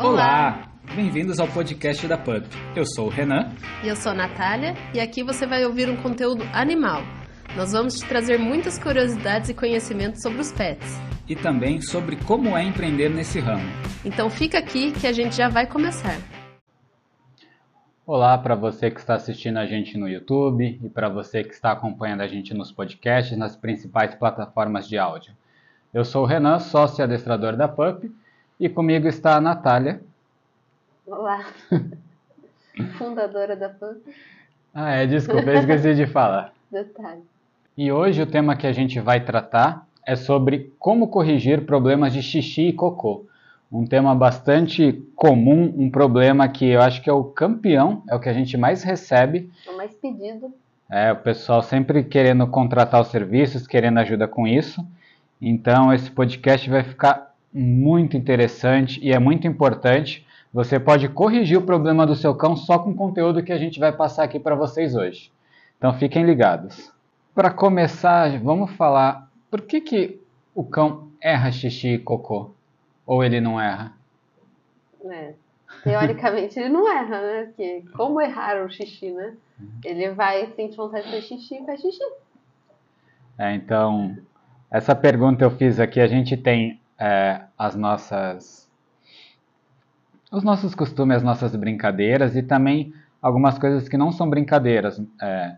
Olá! Bem-vindos ao podcast da PUP. Eu sou o Renan. E eu sou a Natália, e aqui você vai ouvir um conteúdo animal. Nós vamos te trazer muitas curiosidades e conhecimentos sobre os pets. E também sobre como é empreender nesse ramo. Então fica aqui que a gente já vai começar. Olá para você que está assistindo a gente no YouTube e para você que está acompanhando a gente nos podcasts nas principais plataformas de áudio. Eu sou o Renan, sócio e adestrador da PUP, e comigo está a Natália. Olá, fundadora da PUP. Ah, é, desculpa, eu esqueci de falar. Detalhe. E hoje o tema que a gente vai tratar é sobre como corrigir problemas de xixi e cocô. Um tema bastante comum, um problema que eu acho que é o campeão, é o que a gente mais recebe. O mais pedido. É, o pessoal sempre querendo contratar os serviços, querendo ajuda com isso. Então esse podcast vai ficar muito interessante e é muito importante. Você pode corrigir o problema do seu cão só com o conteúdo que a gente vai passar aqui para vocês hoje. Então fiquem ligados. Para começar, vamos falar por que, que o cão erra xixi e cocô? Ou ele não erra? É, teoricamente ele não erra, né? Porque como errar o xixi, né? Ele vai sentir vontade de fazer xixi e faz xixi. É, então, essa pergunta eu fiz aqui. A gente tem é, as nossas. os nossos costumes, as nossas brincadeiras e também algumas coisas que não são brincadeiras. É,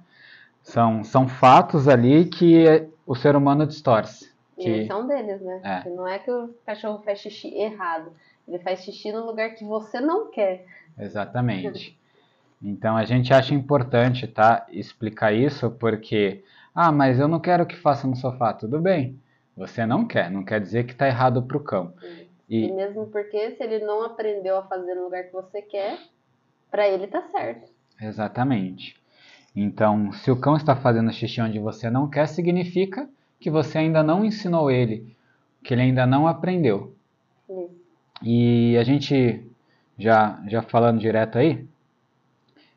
são, são fatos ali que o ser humano distorce. E Que, eles são deles, né? É. Não é que o cachorro faz xixi errado. Ele faz xixi no lugar que você não quer. Exatamente. Então a gente acha importante, tá, explicar isso porque, ah, mas eu não quero que faça no sofá. Tudo bem. Você não quer, não quer dizer que está errado para o cão. E, E mesmo porque se ele não aprendeu a fazer no lugar que você quer, pra ele tá certo. exatamente. Então, se o cão está fazendo xixi onde você não quer, significa que você ainda não ensinou ele, que ele ainda não aprendeu. Isso. E a gente, já, já falando direto aí, o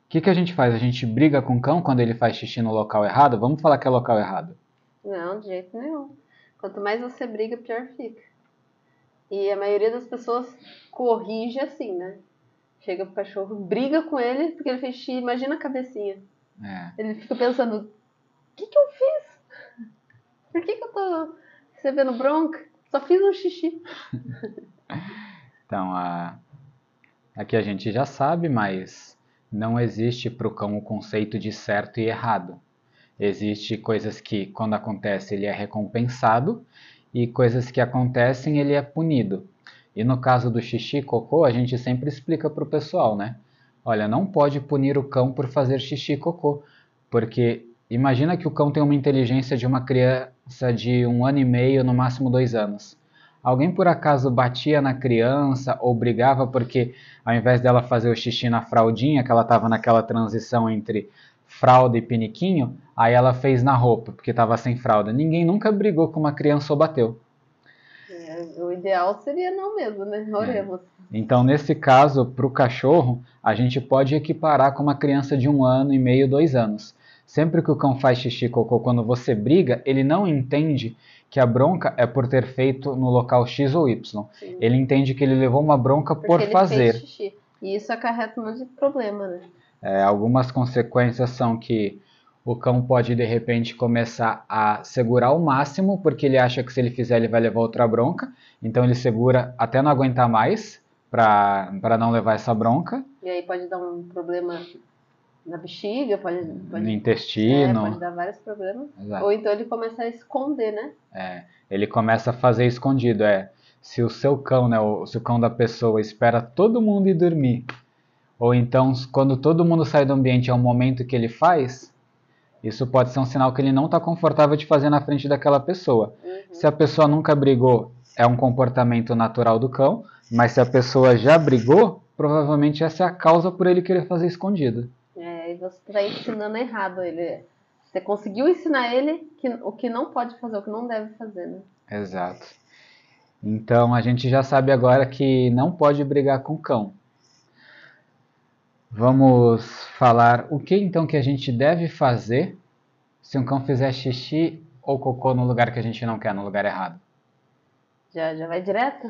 que, que a gente faz? A gente briga com o cão quando ele faz xixi no local errado? Vamos falar que é local errado. Não, de jeito nenhum. Quanto mais você briga, pior fica. E a maioria das pessoas corrige assim, né? Chega pro cachorro, briga com ele porque ele fez xixi, imagina a cabecinha. É, Ele fica pensando, o que que eu fiz? Por que que eu tô recebendo bronca? Só fiz um xixi. então, a, aqui a gente já sabe, mas não existe para o cão o conceito de certo e errado. Existe coisas que, quando acontece, ele é recompensado e coisas que acontecem, ele é punido. E no caso do xixi e cocô, a gente sempre explica para o pessoal, né? Olha, não pode punir o cão por fazer xixi e cocô, porque imagina que o cão tem uma inteligência de uma criança de um ano e meio, no máximo dois anos. Alguém por acaso batia na criança ou brigava porque ao invés dela fazer o xixi na fraldinha, que ela estava naquela transição entre fralda e piniquinho, aí ela fez na roupa, porque estava sem fralda. Ninguém nunca brigou com uma criança ou bateu. É, o ideal seria não mesmo, né? Oremos. Então, nesse caso, para o cachorro, a gente pode equiparar com uma criança de um ano e meio, dois anos. Sempre que o cão faz xixi e cocô quando você briga, ele não entende que a bronca é por ter feito no local X ou Y. Sim. Ele entende que ele levou uma bronca Porque por fazer. E isso acarreta um monte de problema, né? É, algumas consequências são que o cão pode de repente começar a segurar o máximo, porque ele acha que se ele fizer ele vai levar outra bronca, então ele segura até não aguentar mais para não levar essa bronca E aí pode dar um problema na bexiga, pode, pode, no é, intestino. pode dar vários problemas. Exato. Ou então ele começa a esconder, né? É, ele começa a fazer escondido. É, se o seu cão, né, o, se o cão da pessoa espera todo mundo ir dormir, ou então quando todo mundo sai do ambiente é o momento que ele faz, isso pode ser um sinal que ele não está confortável de fazer na frente daquela pessoa. Uhum. Se a pessoa nunca brigou, é um comportamento natural do cão, mas se a pessoa já brigou, provavelmente essa é a causa por ele querer fazer escondido. É, e você está ensinando errado ele. Você conseguiu ensinar ele que, o que não pode fazer, o que não deve fazer, né? Exato. Então a gente já sabe agora que não pode brigar com o cão. Vamos falar o que então que a gente deve fazer se um cão fizer xixi ou cocô no lugar que a gente não quer, no lugar errado. Já, já vai direto?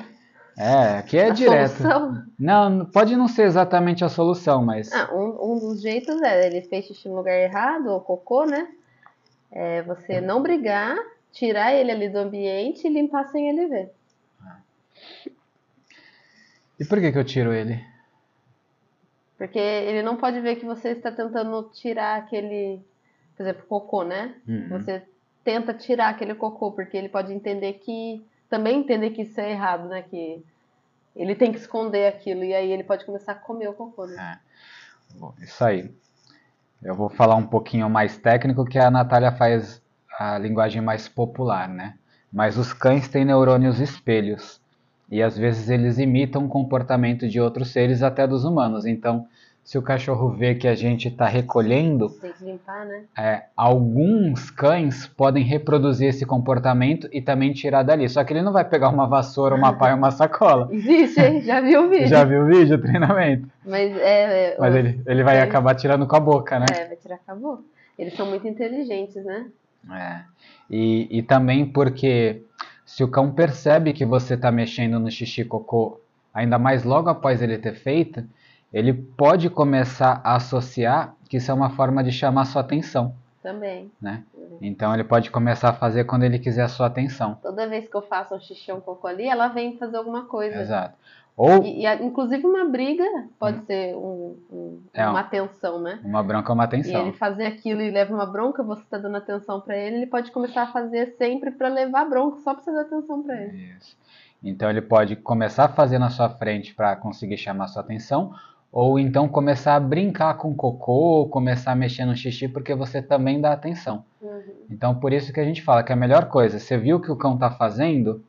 É, aqui é a direto. solução? Não, pode não ser exatamente a solução, mas. Ah, um, um dos jeitos é, ele fez xixi no lugar errado, ou cocô, né? É você não brigar, tirar ele ali do ambiente e limpar sem ele ver. E por que, que eu tiro ele? Porque ele não pode ver que você está tentando tirar aquele, por exemplo, cocô, né? Uhum. Você tenta tirar aquele cocô, porque ele pode entender que, também entender que isso é errado, né? Que ele tem que esconder aquilo, e aí ele pode começar a comer o cocô, né? É. Bom, isso aí. Eu vou falar um pouquinho mais técnico, que a Natália faz a linguagem mais popular, né? Mas os cães têm neurônios espelhos. E às vezes eles imitam o comportamento de outros seres, até dos humanos. Então, se o cachorro vê que a gente está recolhendo, Tem que limpar, né? é, alguns cães podem reproduzir esse comportamento e também tirar dali. Só que ele não vai pegar uma vassoura, uma pá e uma sacola. Existe, hein? Já viu o vídeo. Já viu o vídeo, o treinamento? Mas é. é, Mas o- ele, ele vai É. acabar tirando com a boca, né? É, vai tirar acabou. Eles são muito inteligentes, né? É. E, e também porque se o cão percebe que você está mexendo no xixi cocô, ainda mais logo após ele ter feito, ele pode começar a associar que isso é uma forma de chamar sua atenção, Também. né? Então ele pode começar a fazer quando ele quiser a sua atenção. Toda vez que eu faço um xixi ou um cocô ali, ela vem fazer alguma coisa. Exato. Ou E, e inclusive uma briga pode ser um- um- É, uma um- atenção, né? uma bronca ou uma E atenção. ele fazer aquilo e leva uma bronca, você tá dando atenção pra ele, ele pode começar a fazer sempre pra levar bronca, só pra você dar atenção pra ele. Isso. Então ele pode começar a fazer na sua frente para conseguir chamar sua atenção, ou então começar a brincar com cocô, começar a mexer no xixi, porque você também dá atenção. Uhum. Então por isso que a gente fala que a melhor coisa, você viu o que o cão está fazendo,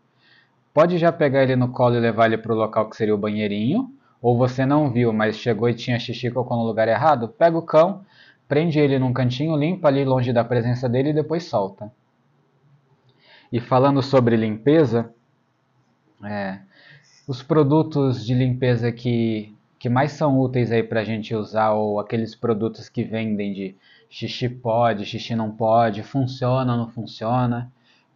pode já pegar ele no colo e levar ele para o local que seria o banheirinho, ou você não viu, mas chegou e tinha xixi cocô no lugar errado, pega o cão, prende ele num cantinho, limpa ali longe da presença dele e depois solta. E falando sobre limpeza, é, os produtos de limpeza que, que mais são úteis aí para a gente usar, ou aqueles produtos que vendem de xixi pode, xixi não pode, funciona, não funciona?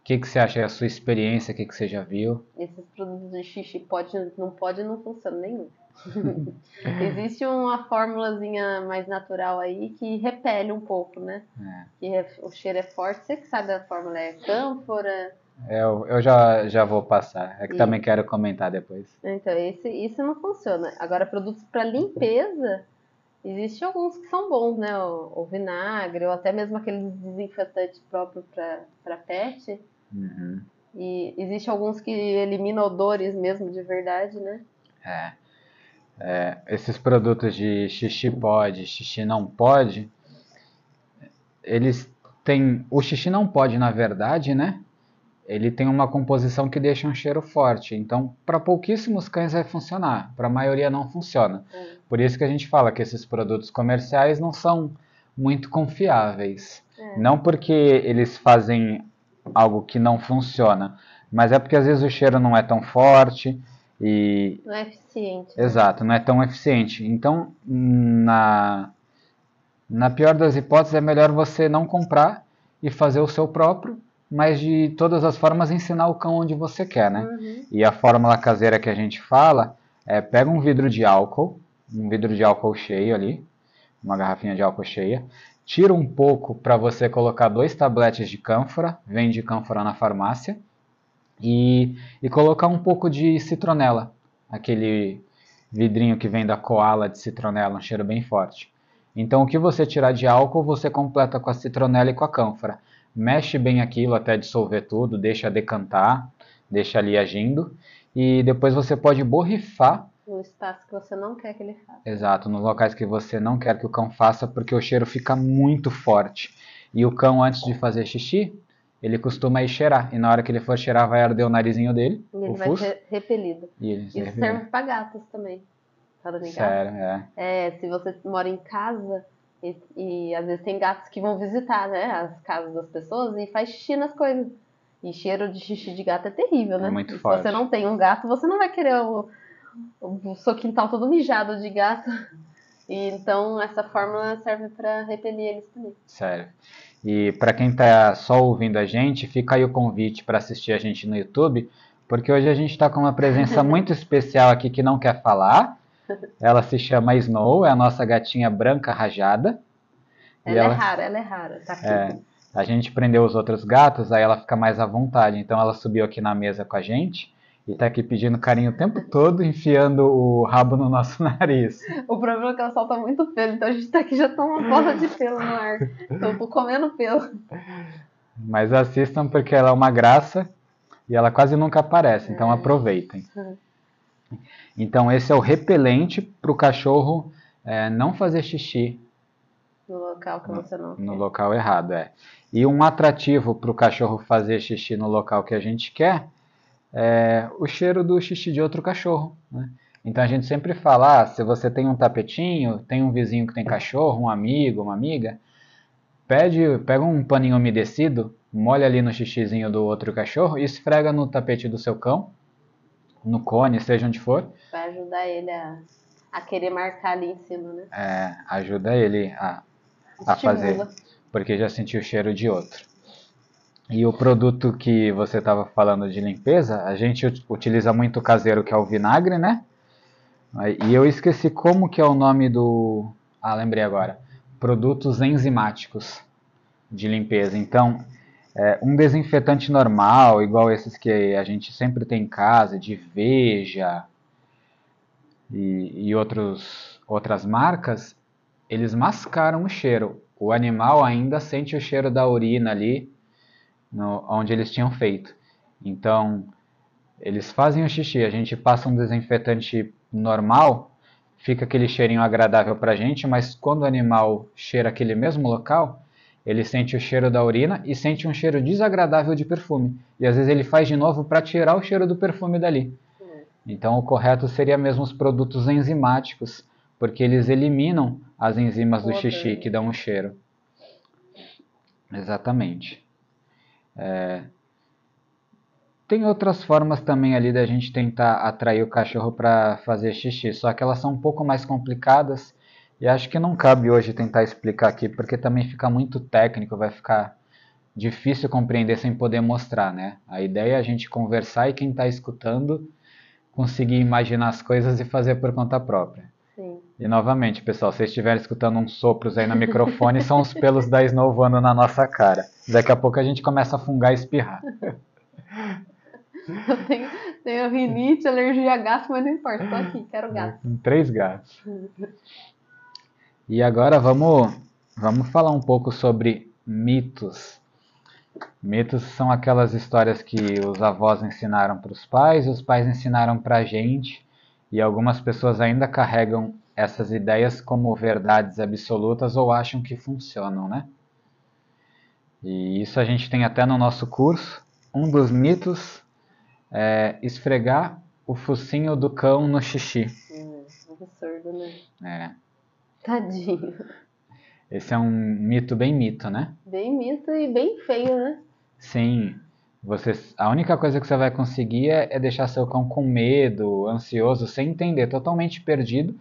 O que, que você acha, é a sua experiência, o que, que você já viu? Esses produtos de xixi pode, não pode, não funciona nenhum. Existe uma fórmulazinha mais natural aí que repele um pouco, né? É. Que é- o cheiro é forte. Você que sabe a fórmula é cânfora. Eu, eu já, já vou passar, é que E- também quero comentar depois. Então, esse, isso não funciona. Agora, produtos para limpeza, existem alguns que são bons, né? O, o vinagre, ou até mesmo aqueles desinfetantes próprios para pet. Uhum. E existe alguns que eliminam odores mesmo de verdade, né? É. É, esses produtos de xixi pode, xixi não pode, eles têm. O xixi não pode, na verdade, né? Ele tem uma composição que deixa um cheiro forte. Então, para pouquíssimos cães vai funcionar, para a maioria não funciona. É. Por isso que a gente fala que esses produtos comerciais não são muito confiáveis. É. Não porque eles fazem algo que não funciona, mas é porque às vezes o cheiro não é tão forte e Não é eficiente. né? Exato, não é tão eficiente. Então, na, na pior das hipóteses, é melhor você não comprar e fazer o seu próprio, mas de todas as formas ensinar o cão onde você quer, né? Uhum. E a fórmula caseira que a gente fala é pega um vidro de álcool, um vidro de álcool cheio ali, uma garrafinha de álcool cheia, tira um pouco para você colocar dois tabletes de cânfora, vende cânfora na farmácia, e, e colocar um pouco de citronela, aquele vidrinho que vem da koala de citronela, um cheiro bem forte. Então o que você tirar de álcool, você completa com a citronela e com a cânfora. Mexe bem aquilo até dissolver tudo, deixa decantar, deixa ali agindo. E depois você pode borrifar, No espaço que você não quer que ele faça. exato, nos locais que você não quer que o cão faça, porque o cheiro fica muito forte. E o cão, antes de fazer xixi, ele costuma ir cheirar. E na hora que ele for cheirar, vai arder o narizinho dele, E ele o vai fuço. ser repelido. E ele Isso arrepia. serve para gatos também. Falando em gatos. Sério, é. É, se você mora em casa e, e às vezes tem gatos que vão visitar, né, as casas das pessoas e faz xixi nas coisas. E cheiro de xixi de gato é terrível, né? É muito E se forte. você não tem um gato, você não vai querer o, o, seu quintal todo mijado de gato. E então essa fórmula serve para repelir eles também. Sério. E para quem tá só ouvindo a gente, fica aí o convite para assistir a gente no YouTube, porque hoje a gente está com uma presença muito especial aqui que não quer falar. Ela se chama Snow, é a nossa gatinha branca rajada. Ela, ela, é rara, ela é rara, tá aqui. É, a gente prendeu os outros gatos, aí ela fica mais à vontade. Então ela subiu aqui na mesa com a gente e tá aqui pedindo carinho o tempo todo, enfiando o rabo no nosso nariz. O problema é que ela solta muito pelo, então a gente tá aqui já tá uma bola de pelo no ar. Então eu tô comendo pelo. Mas assistam porque ela é uma graça e ela quase nunca aparece, então é. aproveitem. Então esse é o repelente para o cachorro é, não fazer xixi. No local que você não quer. No local errado, é. E um atrativo para o cachorro fazer xixi no local que a gente quer é o cheiro do xixi de outro cachorro. Né? Então a gente sempre fala, ah, se você tem um tapetinho, tem um vizinho que tem cachorro, um amigo, uma amiga, pede, pega um paninho umedecido, molha ali no xixizinho do outro cachorro e esfrega no tapete do seu cão, no cone, seja onde for. Vai ajudar ele a, a querer marcar ali em cima, né? É, ajuda ele a, a fazer porque já sentiu o cheiro de outro. E o produto que você estava falando de limpeza, a gente utiliza muito caseiro, que é o vinagre, né? E eu esqueci como que é o nome do... Ah, lembrei agora. Produtos enzimáticos de limpeza. Então, é, um desinfetante normal, igual esses que a gente sempre tem em casa, de Veja e, e outros, outras marcas, eles mascaram o cheiro o animal ainda sente o cheiro da urina ali, no, onde eles tinham feito. Então, eles fazem o xixi, a gente passa um desinfetante normal, fica aquele cheirinho agradável para a gente, mas quando o animal cheira aquele mesmo local, ele sente o cheiro da urina e sente um cheiro desagradável de perfume. E às vezes ele faz de novo para tirar o cheiro do perfume dali. Então o correto seria mesmo os produtos enzimáticos, porque eles eliminam as enzimas do xixi que dão um cheiro. Exatamente. É... Tem outras formas também ali da gente tentar atrair o cachorro para fazer xixi, só que elas são um pouco mais complicadas e acho que não cabe hoje tentar explicar aqui, porque também fica muito técnico, vai ficar difícil compreender sem poder mostrar, né? A ideia é a gente conversar e quem está escutando conseguir imaginar as coisas e fazer por conta própria. E novamente, pessoal, se vocês estiverem escutando uns sopros aí no microfone, são os pelos da Snow voando na nossa cara. Daqui a pouco a gente começa a fungar e espirrar. Eu tenho, tenho rinite, alergia a gato, mas não importa, tô aqui, quero gato. Três gatos. E agora vamos, vamos falar um pouco sobre mitos. Mitos são aquelas histórias que os avós ensinaram para os pais, os pais ensinaram para a gente e algumas pessoas ainda carregam essas ideias como verdades absolutas ou acham que funcionam, né? E isso a gente tem até no nosso curso. Um dos mitos é esfregar o focinho do cão no xixi. Hum, absurdo, né? É. Tadinho. Esse é um mito bem mito, né? Bem mito e bem feio, né? Sim. Você, a única coisa que você vai conseguir é, é deixar seu cão com medo, ansioso, sem entender, totalmente perdido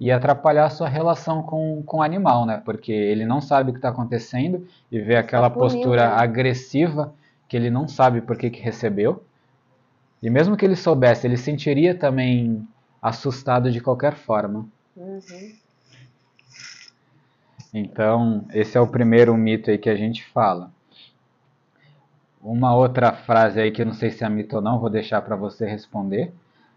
e atrapalhar a sua relação com, com o animal, né? Porque ele não sabe o que está acontecendo e vê aquela tá postura né? agressiva que ele não sabe por que, que recebeu. E mesmo que ele soubesse, ele sentiria também assustado de qualquer forma. Uhum. Então, esse é o primeiro mito aí que a gente fala. Uma outra frase aí que eu não sei se é mito ou não, vou deixar para você responder,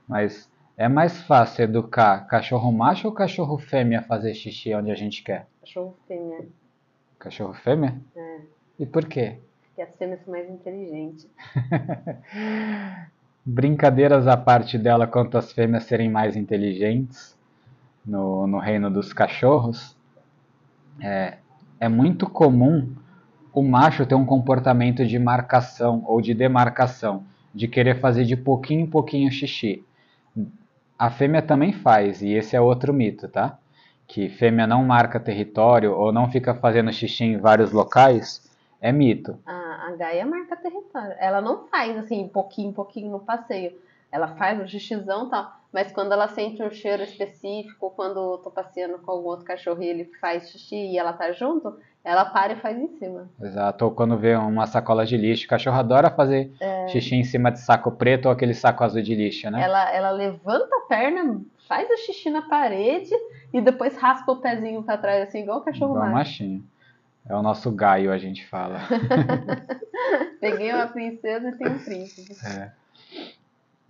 mas é mais fácil educar cachorro macho ou cachorro fêmea a fazer xixi onde a gente quer? Cachorro fêmea. Cachorro fêmea? É. E por quê? Porque as fêmeas são mais inteligentes. Brincadeiras à parte dela quanto as fêmeas serem mais inteligentes no, no reino dos cachorros, é, é muito comum o macho ter um comportamento de marcação ou de demarcação, de querer fazer de pouquinho em pouquinho xixi. A fêmea também faz, e esse é outro mito, tá? Que fêmea não marca território ou não fica fazendo xixi em vários locais, é mito. A, a Gaia marca território. Ela não faz assim, pouquinho, pouquinho no passeio. Ela faz o xixizão e tal. Mas quando ela sente um cheiro específico, quando eu tô passeando com algum outro cachorro e ele faz xixi e ela tá junto, Ela para e faz em cima. Exato. Ou quando vê uma sacola de lixo. O cachorro adora fazer É. xixi em cima de saco preto ou aquele saco azul de lixo, né? Ela, ela levanta a perna, faz o xixi na parede e depois raspa o pezinho pra trás, assim, igual o cachorro Igual machinho. É o nosso gaio, a gente fala. Peguei uma princesa e tenho um príncipe. É.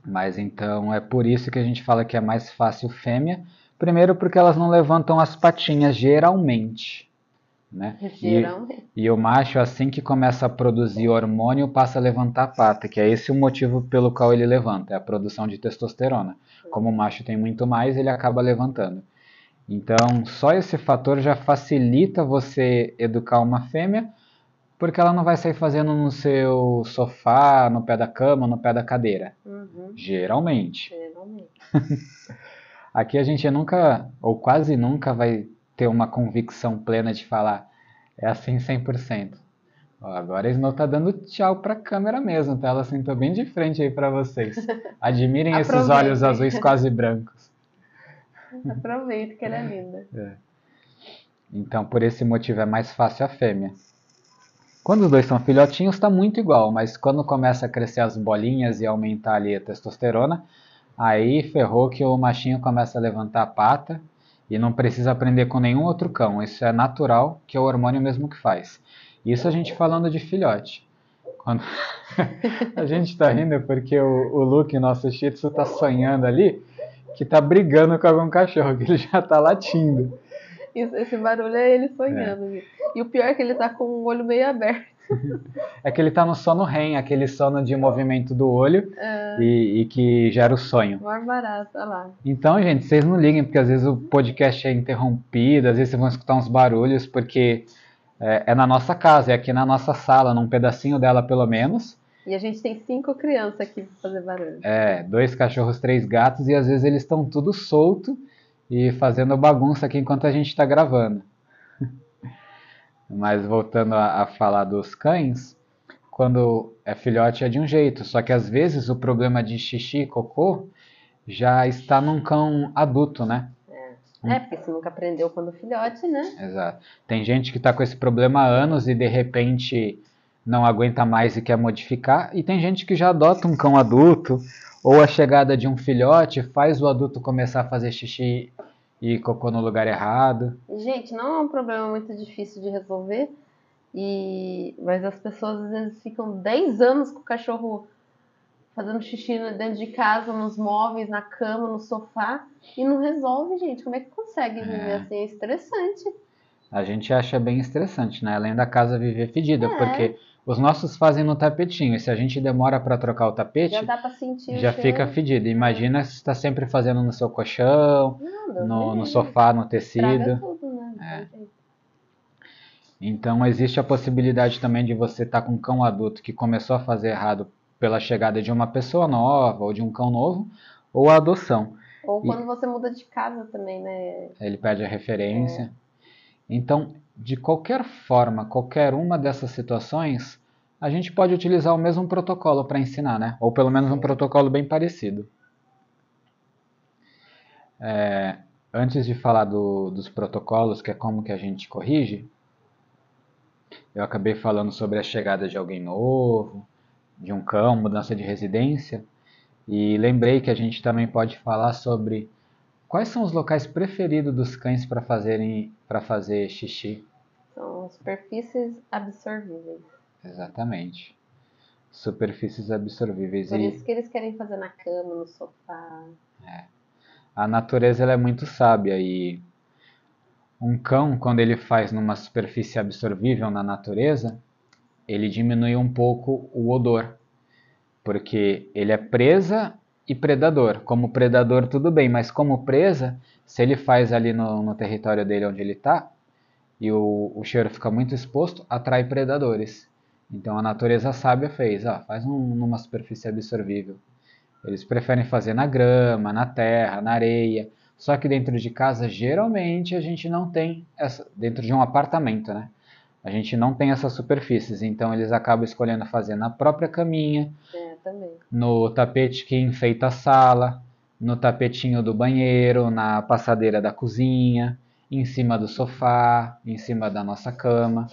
Mas então é por isso que a gente fala que é mais fácil fêmea. Primeiro porque elas não levantam as patinhas geralmente. Né? E, e o macho, assim que começa a produzir hormônio, passa a levantar a pata, que é esse o motivo pelo qual ele levanta, é a produção de testosterona. Como o macho tem muito mais, ele acaba levantando. Então, só esse fator já facilita você educar uma fêmea, porque ela não vai sair fazendo no seu sofá, no pé da cama, no pé da cadeira. Uhum. Geralmente. Geralmente. Aqui a gente nunca, ou quase nunca, vai ter uma convicção plena de falar é assim 100%. Ó, agora a Snow tá dando tchau pra câmera mesmo, tá? Ela sentou bem de frente aí pra vocês. Admirem esses olhos azuis quase brancos. Aproveita que ela é linda. Então, por esse motivo, é mais fácil a fêmea. Quando os dois são filhotinhos, está muito igual, mas quando começa a crescer as bolinhas e aumentar ali a testosterona, aí ferrou que o machinho começa a levantar a pata e não precisa aprender com nenhum outro cão. Isso é natural, que é o hormônio mesmo que faz. Isso a gente falando de filhote. Quando... a gente tá rindo porque o, o Luke, nosso shih tzu, tá sonhando ali que tá brigando com algum cachorro, que ele já tá latindo. Isso- esse barulho é ele sonhando. viu? E o pior é que ele tá com o olho meio aberto. É que ele tá no sono REM, aquele sono de movimento do olho É, e, e que gera o sonho. mais barato, olha lá. Então, gente, vocês não liguem, porque às vezes o podcast é interrompido, às vezes vocês vão escutar uns barulhos, porque é, é na nossa casa, é aqui na nossa sala, num pedacinho dela pelo menos. E a gente tem cinco crianças aqui pra fazer barulho. É, dois cachorros, três gatos, e às vezes eles estão tudo solto e fazendo bagunça aqui enquanto a gente está gravando. Mas voltando a, a falar dos cães, quando é filhote é de um jeito, só que às vezes o problema de xixi e cocô já está num cão adulto, né? É, porque você nunca aprendeu quando filhote, né? Exato. Tem gente que está com esse problema há anos e de repente não aguenta mais e quer modificar, e tem gente que já adota um cão adulto, ou a chegada de um filhote faz o adulto começar a fazer xixi e cocô no lugar errado. Gente, não é um problema muito difícil de resolver. E... Mas as pessoas às vezes ficam 10 anos com o cachorro fazendo xixi dentro de casa, nos móveis, na cama, no sofá, e não resolve, gente. Como é que consegue viver É. assim? É estressante. A gente acha bem estressante, né? Além da casa viver fedida, É. porque os nossos fazem no tapetinho, e se a gente demora para trocar o tapete, Já já, dá pra sentir cheiro. fica fedido. Imagina se está sempre fazendo no seu colchão, Não, no, no sofá, no tecido. tudo, né? É. Então existe a possibilidade também de você estar com um cão adulto que começou a fazer errado pela chegada de uma pessoa nova ou de um cão novo, ou a adoção. Ou E- quando você muda de casa também, né? Ele perde a referência. Então, de qualquer forma, qualquer uma dessas situações, a gente pode utilizar o mesmo protocolo para ensinar, né? Ou pelo menos um protocolo bem parecido. É, antes de falar do- dos protocolos, que é como que a gente corrige, eu acabei falando sobre a chegada de alguém novo, de um cão, mudança de residência, e lembrei que a gente também pode falar sobre quais são os locais preferidos dos cães para fazerem para fazer xixi. São superfícies absorvíveis. Exatamente. Superfícies absorvíveis. Por E isso que eles querem fazer na cama, no sofá. a natureza é muito sábia e um cão, quando ele faz numa superfície absorvível na natureza, ele diminui um pouco o odor, porque ele é presa e predador. Como predador, tudo bem, mas como presa, se ele faz ali no, no território dele onde ele está, e o, o cheiro fica muito exposto, atrai predadores. Então a natureza sábia fez, ó, faz um, numa superfície absorvível. Eles preferem fazer na grama, na terra, na areia. Só que dentro de casa, geralmente, a gente não tem essa. Dentro de um apartamento, né? A gente não tem essas superfícies. Então eles acabam escolhendo fazer na própria caminha, É, também. no tapete que enfeita a sala, no tapetinho do banheiro, na passadeira da cozinha. Em cima do sofá, em cima da nossa cama.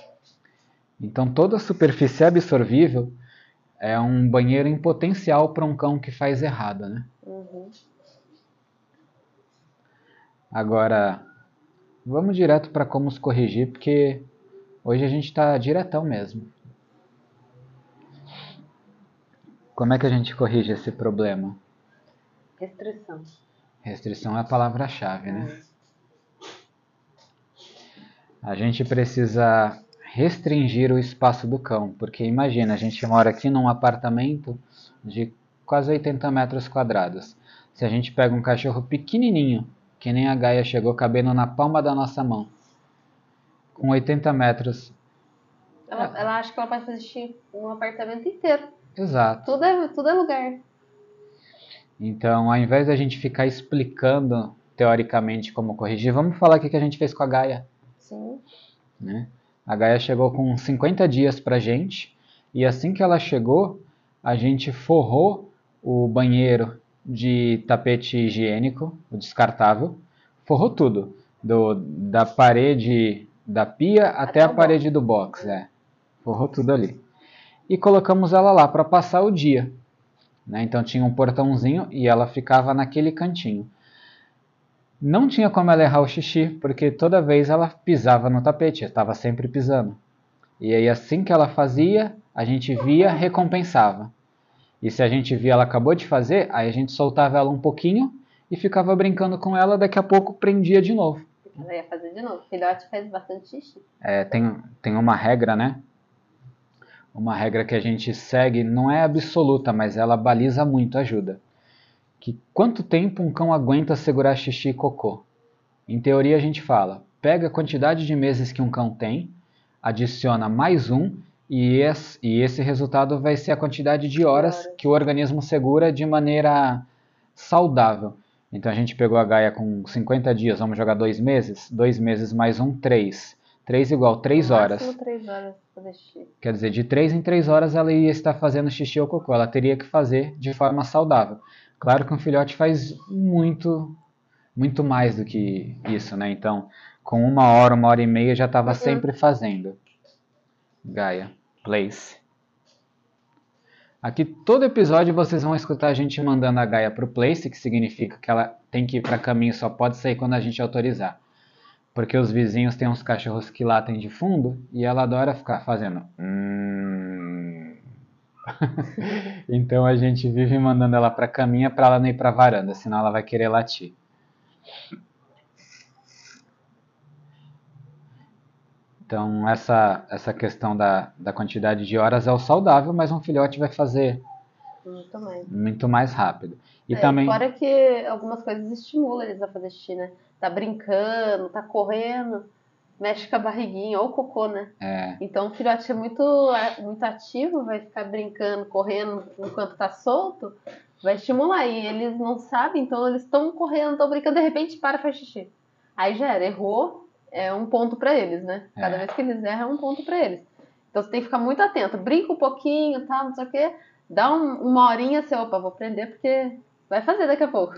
Então toda a superfície absorvível é um banheiro em potencial para um cão que faz errado, né? Uhum. Agora, vamos direto para como os corrigir, porque hoje a gente está diretão mesmo. Como é que a gente corrige esse problema? Restrição. Restrição é a palavra-chave, né? A gente precisa restringir o espaço do cão, porque imagina, a gente mora aqui num apartamento de quase 80 metros quadrados. Se a gente pega um cachorro pequenininho, que nem a Gaia chegou cabendo na palma da nossa mão, com 80 metros. Ela, ela acha que ela vai fazer xixi no apartamento inteiro. Exato. Tudo é, tudo é lugar. Então, ao invés da gente ficar explicando teoricamente como corrigir, vamos falar o que a gente fez com a Gaia. Sim. Né? A Gaia chegou com 50 dias pra gente e assim que ela chegou, a gente forrou o banheiro de tapete higiênico, o descartável, forrou tudo, do, da parede da pia até, Até a parede do box, é. Forrou tudo ali. E colocamos ela lá para passar o dia. Né? Então tinha um portãozinho e ela ficava naquele cantinho. Não tinha como ela errar o xixi, porque toda vez ela pisava no tapete, estava sempre pisando. E aí assim que ela fazia, a gente via, recompensava. E se a gente via ela acabou de fazer, aí a gente soltava ela um pouquinho e ficava brincando com ela, daqui a pouco prendia de novo. Ela ia fazer de novo. Filhote faz bastante xixi. É, tem, tem uma regra, né? Uma regra que a gente segue, não é absoluta, mas ela baliza muito, ajuda. Que quanto tempo um cão aguenta segurar xixi e cocô? Em teoria a gente fala, pega a quantidade de meses que um cão tem, adiciona mais um e esse, e esse resultado vai ser a quantidade de horas que o organismo segura de maneira saudável. Então a gente pegou a Gaia com 50 dias, vamos jogar dois meses? Dois meses mais um, três. Três igual três horas. três horas fazer xixi. Quer dizer, de 3 em 3 horas ela ia estar fazendo xixi ou cocô. Ela teria que fazer de forma saudável. Claro que um filhote faz muito, muito mais do que isso, né? Então, com uma hora, uma hora e meia já estava Uhum. sempre fazendo. Gaia, place. Aqui todo episódio vocês vão escutar a gente mandando a Gaia pro place, que significa que ela tem que ir para caminho, só pode sair quando a gente autorizar. Porque os vizinhos têm uns cachorros que latem de fundo e ela adora ficar fazendo. "Hum". então a gente vive mandando ela para caminha para ela não ir para varanda, senão ela vai querer latir. Então essa essa questão da, da quantidade de horas é o saudável, mas um filhote vai fazer Muito mais. muito mais rápido. E É, também Fora que algumas coisas estimulam eles a fazer xixi, né? Tá brincando, tá correndo, mexe com a barriguinha, ou o cocô, né? é, Então o filhote é muito, muito ativo, vai ficar brincando, correndo enquanto tá solto, vai estimular. E eles não sabem, então eles estão correndo, estão brincando, de repente para faz xixi. Aí já era, errou, é um ponto pra eles, né? Cada É. vez que eles erram, é um ponto pra eles. Então você tem que ficar muito atento. Brinca um pouquinho, tal, não sei o quê. Dá um- uma horinha, você, opa, vou prender porque vai fazer daqui a pouco.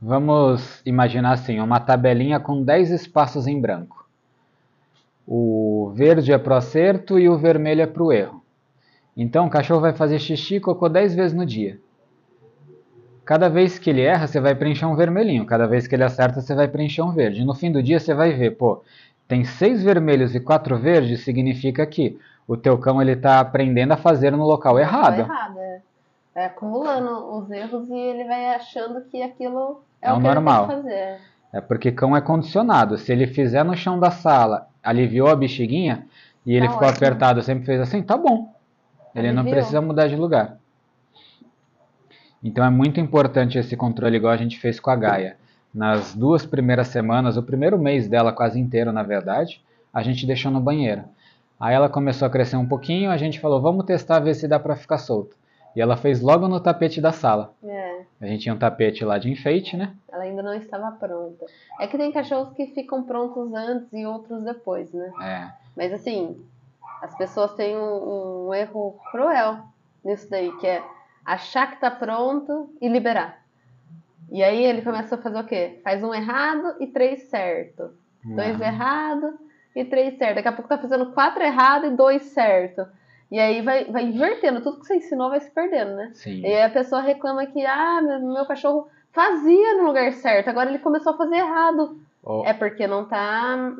Vamos imaginar assim, uma tabelinha com 10 espaços em branco. O verde é para o acerto e o vermelho é para o erro. Então o cachorro vai fazer xixi e cocô 10 vezes no dia. Cada vez que ele erra, você vai preencher um vermelhinho. Cada vez que ele acerta, você vai preencher um verde. No fim do dia, você vai ver, pô, tem seis vermelhos e quatro verdes, significa que o teu cão ele está aprendendo a fazer no local errado. Errado, é. Vai acumulando os erros e ele vai achando que aquilo é, É o o que normal. ele tem que fazer. É porque cão é condicionado. Se ele fizer no chão da sala, aliviou a bexiguinha e ele Tá ficou ótimo. apertado, sempre fez assim, tá bom. Ele não Aliviou. precisa mudar de lugar. Então é muito importante esse controle igual a gente fez com a Gaia. Nas duas primeiras semanas, o primeiro mês dela quase inteiro, na verdade, a gente deixou no banheiro. Aí ela começou a crescer um pouquinho, a gente falou, vamos testar, ver se dá pra ficar solto. E ela fez logo no tapete da sala. É, A gente tinha um tapete lá de enfeite, né? ela ainda não estava pronta. É que tem cachorros que ficam prontos antes e outros depois, né? É. Mas assim, as pessoas têm um, um erro cruel nisso daí, que é achar que tá pronto e liberar. E aí ele começa a fazer o quê? Faz um errado e três certo. Dois Não. errados e três certos. Daqui a pouco tá fazendo quatro errados e dois certos. E aí vai, vai invertendo. Tudo que você ensinou vai se perdendo, né? Sim. E aí a pessoa reclama que, ah, meu, meu cachorro fazia no lugar certo, agora ele começou a fazer errado. Ou- É porque não tá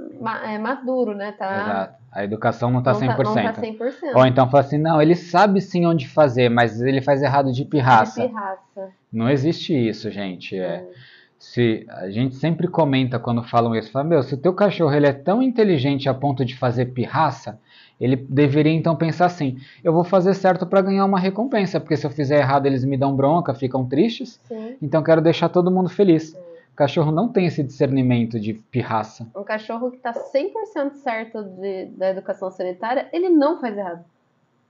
é, maduro, né? Tá, Exato. A educação não está não 100%. Tá, não tá 100%. Ou então fala assim, não, ele sabe sim onde fazer, mas ele faz errado de pirraça. De pirraça. Não existe isso, gente. É, Hum. se a gente sempre comenta quando falam isso, fala, meu, se o teu cachorro ele é tão inteligente a ponto de fazer pirraça, ele deveria então pensar assim, eu vou fazer certo para ganhar uma recompensa, porque se eu fizer errado eles me dão bronca, ficam tristes, Sim. então eu quero deixar todo mundo feliz. O cachorro não tem esse discernimento de pirraça. Um cachorro que tá 100% certo de, da educação sanitária, ele não faz errado.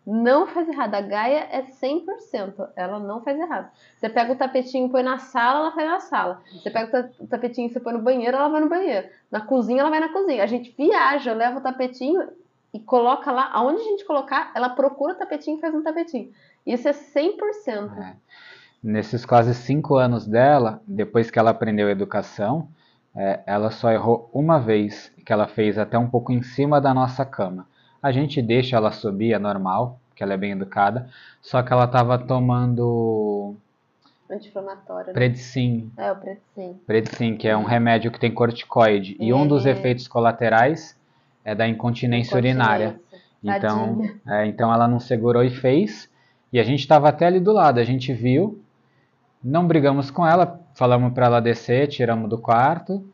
Não faz errado. A Gaia é 100%. Ela não faz errado. Você pega o tapetinho e põe na sala, ela vai na sala. Você pega o tapetinho e você põe no banheiro, ela vai no banheiro. Na cozinha, ela vai na cozinha. A gente viaja, leva o tapetinho e coloca lá. Aonde a gente colocar, ela procura o tapetinho e faz um tapetinho. Isso é 100%. É. Nesses quase cinco anos dela, depois que ela aprendeu educação, é, ela só errou uma vez, que ela fez até um pouco em cima da nossa cama. A gente deixa ela subir, é normal, que ela é bem educada, só que ela estava tomando Anti-inflamatório. Né? Predsim, É, o Predsim. Predsim, que é um remédio que tem corticoide, e um dos Ele- efeitos colaterais é da incontinência urinária. Incontinência. Então, Tadinha. é, então ela não segurou e fez. E a gente estava até ali do lado, a gente viu, não brigamos com ela, falamos para ela descer, tiramos do quarto,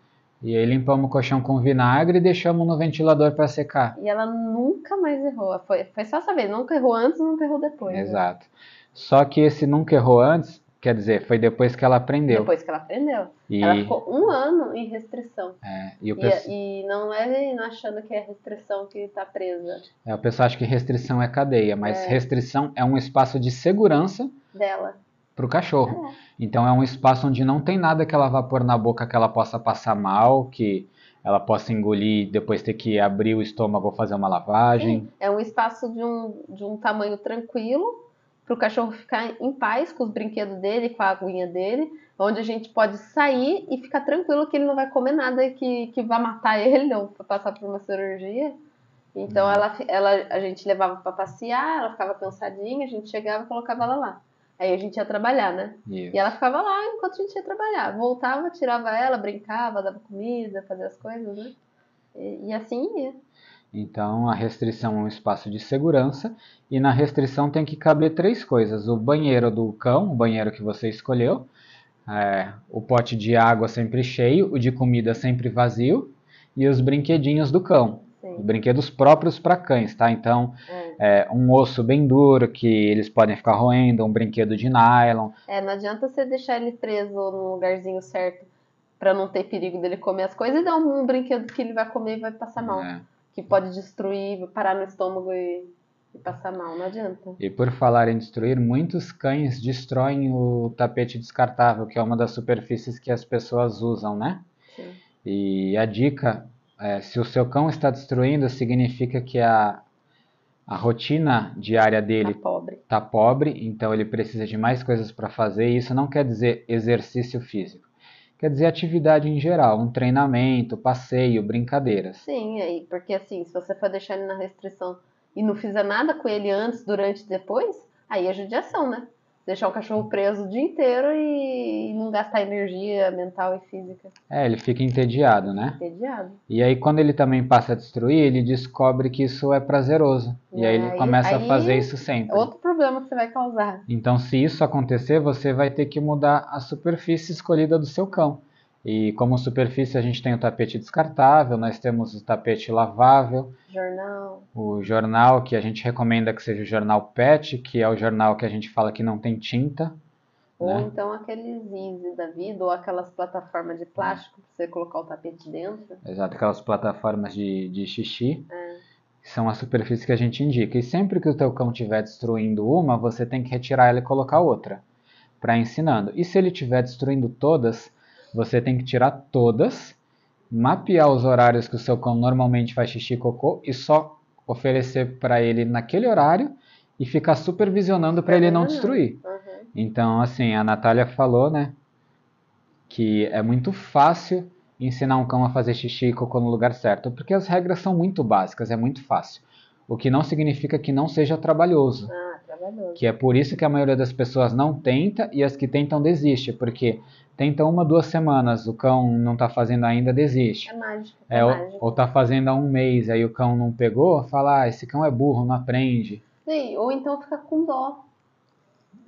e aí limpamos o colchão com vinagre e deixamos no ventilador para secar. E ela nunca mais errou. Foi, foi só vez. Nunca errou antes, nunca errou depois. né? Exato. Só que esse nunca errou antes, quer dizer, foi depois que ela aprendeu. Depois que ela aprendeu. E, Ela ficou um ano em restrição. é, e o, E, e não é achando que é restrição que tá presa é, o pessoal acha que restrição é cadeia, mas É. restrição é um espaço de segurança dela. para o cachorro. É. Então é um espaço onde não tem nada que ela vá pôr na boca que ela possa passar mal, que ela possa engolir e depois ter que abrir o estômago ou fazer uma lavagem. Sim, é um espaço de um, de um tamanho tranquilo para o cachorro ficar em paz com os brinquedos dele, com a aguinha dele, onde a gente pode sair e ficar tranquilo que ele não vai comer nada que, que vá matar ele ou passar por uma cirurgia. Então Uhum. ela, ela, a gente levava para passear, ela ficava cansadinha, a gente chegava e colocava ela lá. Aí a gente ia trabalhar, né? Isso. E ela ficava lá enquanto a gente ia trabalhar. Voltava, tirava ela, brincava, dava comida, fazia as coisas, né? E, e assim ia. Então a restrição é um espaço de segurança e na restrição tem que caber três coisas: o banheiro do cão, o banheiro que você escolheu, é, o pote de água sempre cheio, o de comida sempre vazio e os brinquedinhos do cão. Os Sim. brinquedos próprios para cães, tá? Então, É. é, um osso bem duro que eles podem ficar roendo, um brinquedo de nylon, É, não adianta você deixar ele preso no lugarzinho certo pra não ter perigo dele comer as coisas e dar um, um brinquedo que ele vai comer e vai passar mal. Que pode destruir, parar no estômago e, e passar mal. Não adianta. E por falar em destruir, muitos cães destroem o tapete descartável, que é uma das superfícies que as pessoas usam, né? Sim. E a dica é, se o seu cão está destruindo, significa que a, a rotina diária dele Tá pobre. está pobre, então ele precisa de mais coisas para fazer, e isso não quer dizer exercício físico. Quer dizer atividade em geral, um treinamento, passeio, brincadeiras. Sim, aí, porque assim, se você for deixar ele na restrição e não fizer nada com ele antes, durante e depois, aí é judiação, né? Deixar o cachorro preso o dia inteiro e não gastar energia mental e física. É, ele fica entediado, né? Entediado. E aí quando ele também passa a destruir, ele descobre que isso é prazeroso. E aí ele Aí- começa a aí fazer isso sempre. Outro problema que você vai causar. Então, se isso acontecer, você vai ter que mudar a superfície escolhida do seu cão. E como superfície a gente tem o tapete descartável, nós temos o tapete lavável, Jornal. o jornal que a gente recomenda que seja o jornal PET, que é o jornal que a gente fala que não tem tinta. Ou Né? então aqueles Easy da vida, ou aquelas plataformas de plástico pra você colocar o tapete dentro. Exato, aquelas plataformas de, de xixi. É. São as superfícies que a gente indica. E sempre que o teu cão estiver destruindo uma, você tem que retirar ela e colocar outra, para ensinando. E se ele estiver destruindo todas, você tem que tirar todas, mapear os horários que o seu cão normalmente faz xixi e cocô e só oferecer para ele naquele horário e ficar supervisionando para ele não destruir. Uhum. Então, assim, a Natália falou, né, que é muito fácil ensinar um cão a fazer xixi e cocô no lugar certo? Porque as regras são muito básicas, é muito fácil. O que não significa que não seja trabalhoso. Ah, trabalhoso. Que é por isso que a maioria das pessoas não tenta e as que tentam desiste, porque tenta uma, duas semanas, o cão não está fazendo ainda, desiste. É mágico. É, É, ou, mágico. ou tá fazendo há um mês, aí o cão não pegou, fala, ah, esse cão é burro, não aprende. Sim, ou então fica com dó.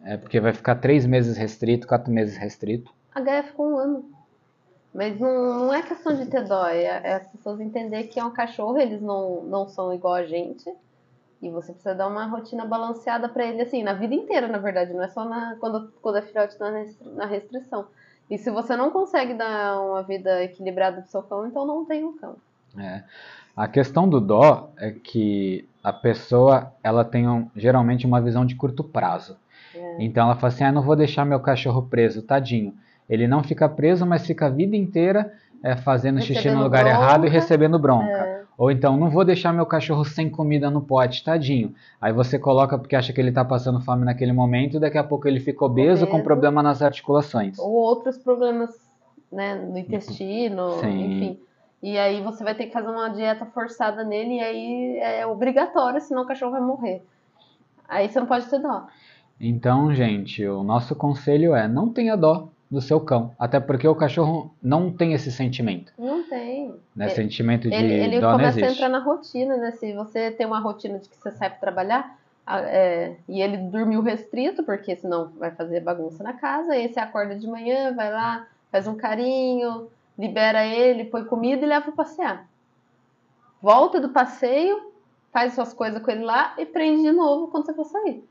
É porque vai ficar três meses restrito, quatro meses restrito. A Gaia ficou um ano. Mas não, não é questão de ter dó, é, é as pessoas entender que é um cachorro, eles não, não são igual a gente. E você precisa dar uma rotina balanceada pra ele, assim, na vida inteira, na verdade, não é só na, quando, quando é filhote na, restri- na restrição. E se você não consegue dar uma vida equilibrada pro seu cão, então não tem um cão. É. A questão do dó é que a pessoa, ela tem um- geralmente uma visão de curto prazo. É. Então ela fala assim, ah, não vou deixar meu cachorro preso, tadinho. Ele não fica preso, mas fica a vida inteira é, fazendo xixi no Recebendo lugar bronca. errado e recebendo bronca. É. Ou então, não vou deixar meu cachorro sem comida no pote, tadinho. Aí você coloca porque acha que ele tá passando fome naquele momento e daqui a pouco ele fica obeso com Obeso. problema nas articulações. Ou outros problemas, né, no intestino, Sim. enfim. E aí você vai ter que fazer uma dieta forçada nele e aí é obrigatório, senão o cachorro vai morrer. Aí você não pode ter dó. Então, gente, o nosso conselho é não tenha dó do seu cão. Até porque o cachorro não tem esse sentimento. Não tem. Né? Ele- Sentimento de Ele, ele dó não começa a existe. entrar na rotina, né? Se você tem uma rotina de que você sai para trabalhar é, e ele dormiu restrito, porque senão vai fazer bagunça na casa, aí você acorda de manhã, vai lá, faz um carinho, libera ele, põe comida e leva para passear. Volta do passeio, faz suas coisas com ele lá e prende de novo quando você for sair.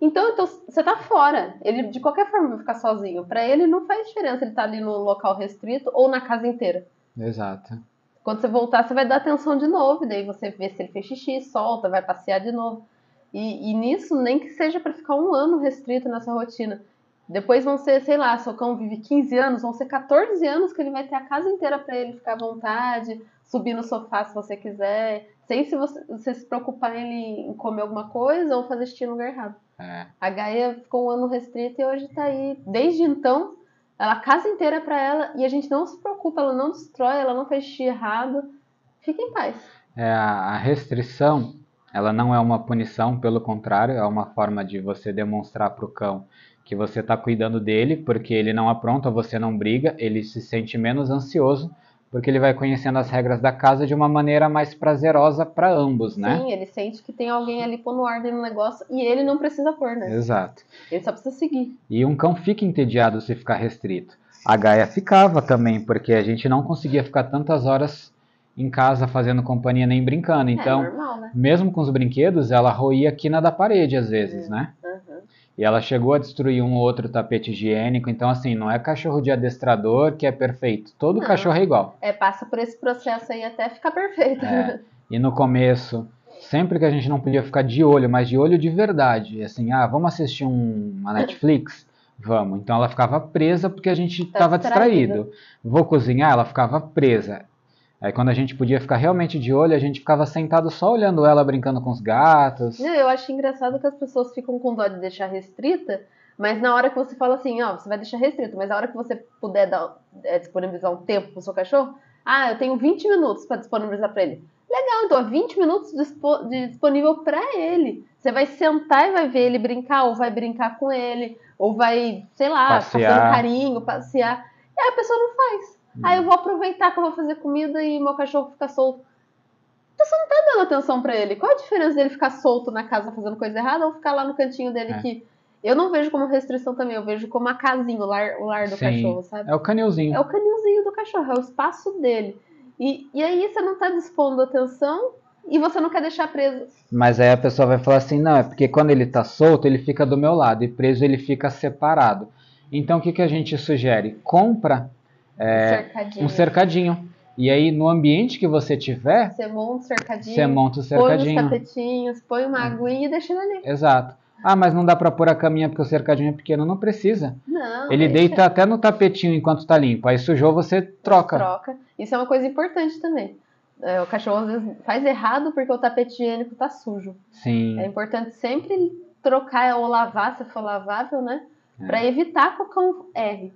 Então, então você tá fora. Ele de qualquer forma vai ficar sozinho. Para ele não faz diferença ele estar ali no local restrito ou na casa inteira. Exato. Quando você voltar, você vai dar atenção de novo, e daí você vê se ele fez xixi, solta, vai passear de novo. E, e nisso, nem que seja para ficar um ano restrito nessa rotina. Depois vão ser, sei lá, seu cão vive 15 anos, vão ser 14 anos que ele vai ter a casa inteira para ele ficar à vontade, subir no sofá se você quiser, sem se você, você se preocupar em, ele- em comer alguma coisa ou fazer xixi no lugar errado. A Gaia ficou um ano restrita e hoje tá aí. Desde então, ela a casa inteira é pra ela e a gente não se preocupa, ela não destrói, ela não xixi errado. Fica em paz. É, a a restrição, ela não é uma punição, pelo contrário, é uma forma de você demonstrar para o cão que você está cuidando dele, porque ele não apronta, você não briga, ele se sente menos ansioso, porque ele vai conhecendo as regras da casa de uma maneira mais prazerosa para ambos, né? Sim, ele sente que tem alguém ali pondo ordem no negócio e ele não precisa pôr, né? Exato. Ele só precisa seguir. E um cão fica entediado se ficar restrito. A Gaia ficava também, porque a gente não conseguia ficar tantas horas em casa fazendo companhia nem brincando. Então, é normal, né? mesmo com os brinquedos, ela roía a quina da parede às vezes, né? Uhum. E ela chegou a destruir um ou outro tapete higiênico. Então, assim, não é cachorro de adestrador que é perfeito. Todo Não. cachorro é igual. É, passa por esse processo aí até ficar perfeito. É. E no começo, sempre que a gente não podia ficar de olho, mas de olho de verdade, assim, ah, vamos assistir um, uma Netflix? Vamos. Então ela ficava presa porque a gente Tá estava distraído. distraído. Vou cozinhar, ela ficava presa. Aí quando a gente podia ficar realmente de olho, a gente ficava sentado só olhando ela brincando com os gatos. Eu acho engraçado que as pessoas ficam com dó de deixar restrita, mas na hora que você fala assim, ó, você vai deixar restrito, mas na hora que você puder dar, é, disponibilizar um tempo pro seu cachorro, ah, eu tenho 20 minutos para disponibilizar para ele. Legal, então é 20 minutos dispo- de- disponível para ele. Você vai sentar e vai ver ele brincar, ou vai brincar com ele, ou vai, sei lá, Passear. passando carinho, passear. E aí a pessoa não faz. Aí eu vou aproveitar que eu vou fazer comida e meu cachorro fica solto. Então você não tá dando atenção pra ele. Qual a diferença dele ficar solto na casa fazendo coisa errada ou ficar lá no cantinho dele É. que eu não vejo como restrição também, eu vejo como a casinha, o lar, o lar do Sim. cachorro, sabe? É o canilzinho. É o canilzinho do cachorro, é o espaço dele. E, e aí você não tá dispondo atenção e você não quer deixar preso. Mas aí a pessoa vai falar assim, não, é porque quando ele tá solto, ele fica do meu lado, e preso ele fica separado. Então o que, que a gente sugere? Compra é, cercadinho. um cercadinho. E aí no ambiente que você tiver, Você monta um cercadinho, você monta o põe os cercadinho. tapetinhos, põe uma aguinha e deixa ele ali. Exato. Ah, mas não dá pra pôr a caminha porque o cercadinho é pequeno. Não precisa. Não, Ele deita até no tapetinho enquanto tá limpo. Aí sujou, você troca. troca. Isso é uma coisa importante também. É, o cachorro às vezes faz errado porque o tapete higiênico tá sujo. Sim. É importante sempre trocar ou lavar, se for lavável, né? É. Pra evitar que o cão erre.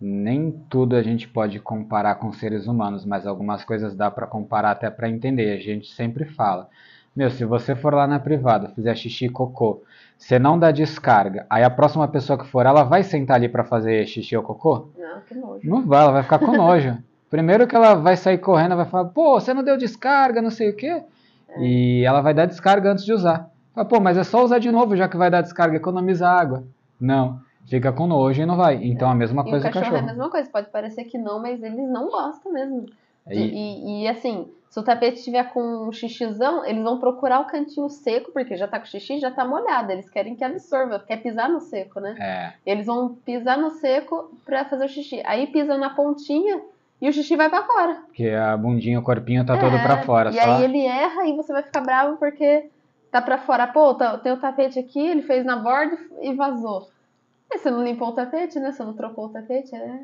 Nem tudo a gente pode comparar com seres humanos, mas algumas coisas dá para comparar até para entender. A gente sempre fala. Meu, se você for lá na privada, fizer xixi e cocô, você não dá descarga, aí a próxima pessoa que for, ela vai sentar ali para fazer xixi ou cocô? Não, que nojo. Não vai, ela vai ficar com nojo. Primeiro que ela vai sair correndo, vai falar, pô, você não deu descarga, não sei o quê. É. E ela vai dar descarga antes de usar. Fala, pô, mas é só usar de novo, já que vai dar descarga, economiza água. Não fica com nojo e não vai. Então a mesma e coisa o cachorro, cachorro. é a mesma coisa, pode parecer que não, mas eles não gostam mesmo. E, e, e, assim, se o tapete tiver com um xixizão, eles vão procurar o cantinho seco, porque já tá com xixi, já tá molhado. Eles querem que absorva, quer pisar no seco, né? É. Eles vão pisar no seco pra fazer o xixi. Aí pisa na pontinha e o xixi vai para fora. Porque a bundinha, o corpinho tá é, todo para fora. E só... aí ele erra e você vai ficar bravo porque tá para fora. Pô, tá, tem o tapete aqui, ele fez na borda e vazou. Mas você não limpou o tapete, né? Você não trocou o tapete, é,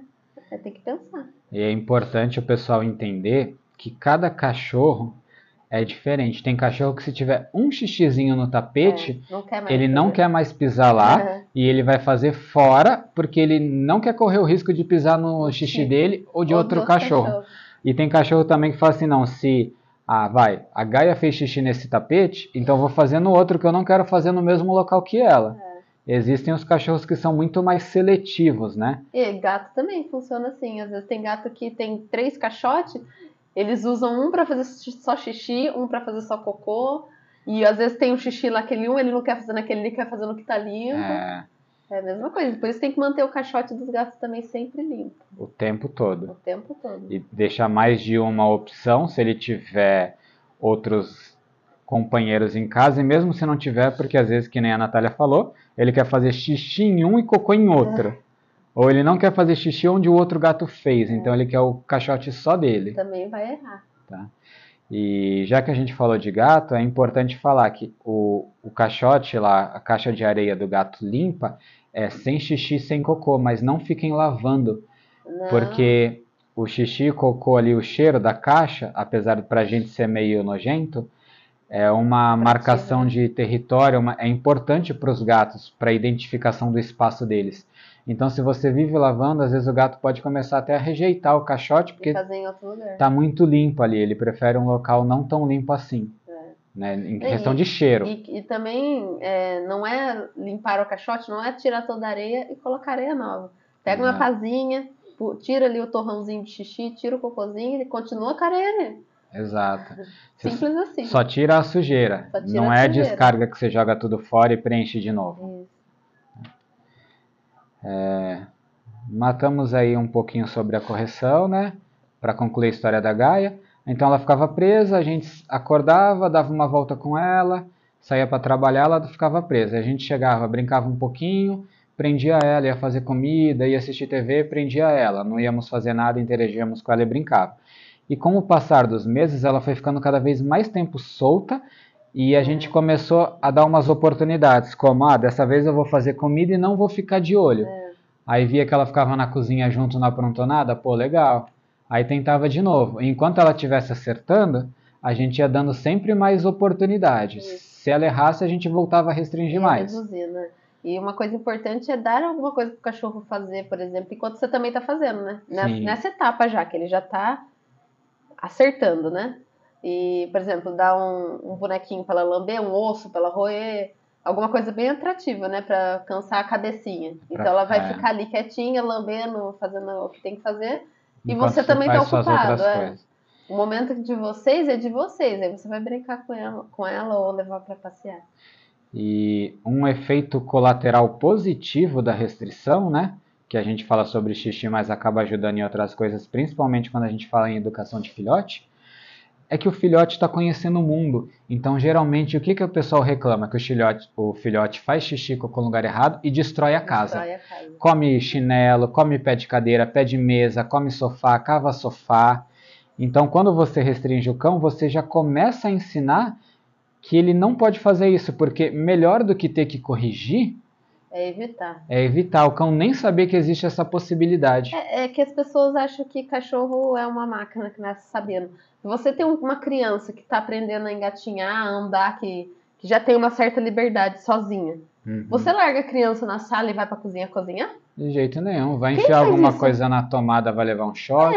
é tem que pensar. E é importante o pessoal entender que cada cachorro é diferente. Tem cachorro que se tiver um xixizinho no tapete, é, não ele não quer mais pisar lá uhum. e ele vai fazer fora porque ele não quer correr o risco de pisar no xixi dele ou de ou outro cachorro. Cachorro. E tem cachorro também que fala assim, não, se ah, vai, a Gaia fez xixi nesse tapete, então vou fazer no outro que eu não quero fazer no mesmo local que ela. É. Existem os cachorros que são muito mais seletivos, né? E gato também funciona assim. Às vezes tem gato que tem três caixotes, eles usam um para fazer só xixi, um para fazer só cocô. E às vezes tem o xixi naquele um, ele não quer fazer naquele, ele quer fazer no que tá limpo. É. É a mesma coisa. Por isso tem que manter o caixote dos gatos também sempre limpo. O tempo todo. O tempo todo. E deixar mais de uma opção se ele tiver outros companheiros em casa, e mesmo se não tiver, porque às vezes, que nem a Natália falou, ele quer fazer xixi em um e cocô em outro. É. Ou ele não quer fazer xixi onde o outro gato fez, é. então ele quer o caixote só dele. Também vai errar. Tá? E já que a gente falou de gato, é importante falar que o, o caixote lá, a caixa de areia do gato limpa, é sem xixi, sem cocô, mas não fiquem lavando. Não. Porque o xixi e cocô ali, o cheiro da caixa, apesar de pra gente ser meio nojento, é uma marcação de território, uma, é importante para os gatos, para a identificação do espaço deles. Então, se você vive lavando, às vezes o gato pode começar até a rejeitar o caixote, porque está muito limpo ali. Ele prefere um local não tão limpo assim. É. Né, em questão e, de cheiro. E, e também é, não é limpar o caixote, não é tirar toda a areia e colocar areia nova. Pega uma pazinha, tira ali o torrãozinho de xixi, tira o cocôzinho e continua com a areia. Exato. Simples assim. Só tira a sujeira. Tira não a é sujeira. descarga que você joga tudo fora e preenche de novo. É, matamos aí um pouquinho sobre a correção, né? Para concluir a história da Gaia. Então ela ficava presa, a gente acordava, dava uma volta com ela, saía para trabalhar, ela ficava presa. A gente chegava, brincava um pouquinho, prendia ela, ia fazer comida, ia assistir TV, prendia ela. Não íamos fazer nada, interagíamos com ela e brincava. E com o passar dos meses, ela foi ficando cada vez mais tempo solta e a gente começou a dar umas oportunidades, como, ah, dessa vez eu vou fazer comida e não vou ficar de olho. É. Aí via que ela ficava na cozinha junto, não aprontou nada, pô, legal. Aí tentava de novo. Enquanto ela estivesse acertando, a gente ia dando sempre mais oportunidades. Isso. Se ela errasse, a gente voltava a restringir mais. Reduzir, né? E uma coisa importante é dar alguma coisa para o cachorro fazer, por exemplo, enquanto você também está fazendo, né? Sim. Nessa etapa já, que ele já está acertando, né? E, por exemplo, dar um, um bonequinho para ela lamber, um osso para ela roer, alguma coisa bem atrativa, né? Para cansar a cabecinha. Então ela vai ficar ali quietinha, lambendo, fazendo o que tem que fazer. E você também está ocupado. É. O momento de vocês é de vocês. Aí você vai brincar com ela, com ela ou levar para passear. E um efeito colateral positivo da restrição, né? Que a gente fala sobre xixi, mas acaba ajudando em outras coisas, principalmente quando a gente fala em educação de filhote, é que o filhote está conhecendo o mundo. Então, geralmente, o que, que o pessoal reclama? Que o filhote, o filhote faz xixi com o lugar errado e destrói a, casa. destrói a casa. Come chinelo, come pé de cadeira, pé de mesa, come sofá, cava sofá. Então, quando você restringe o cão, você já começa a ensinar que ele não pode fazer isso, porque melhor do que ter que corrigir é evitar. É evitar. O cão nem saber que existe essa possibilidade. É, é que as pessoas acham que cachorro é uma máquina que nasce sabendo. Se você tem uma criança que está aprendendo a engatinhar, a andar, que, que já tem uma certa liberdade sozinha, Uhum. Você larga a criança na sala e vai pra cozinha cozinhar? De jeito nenhum. Vai Quem enfiar faz alguma isso? coisa na tomada, vai levar um choque.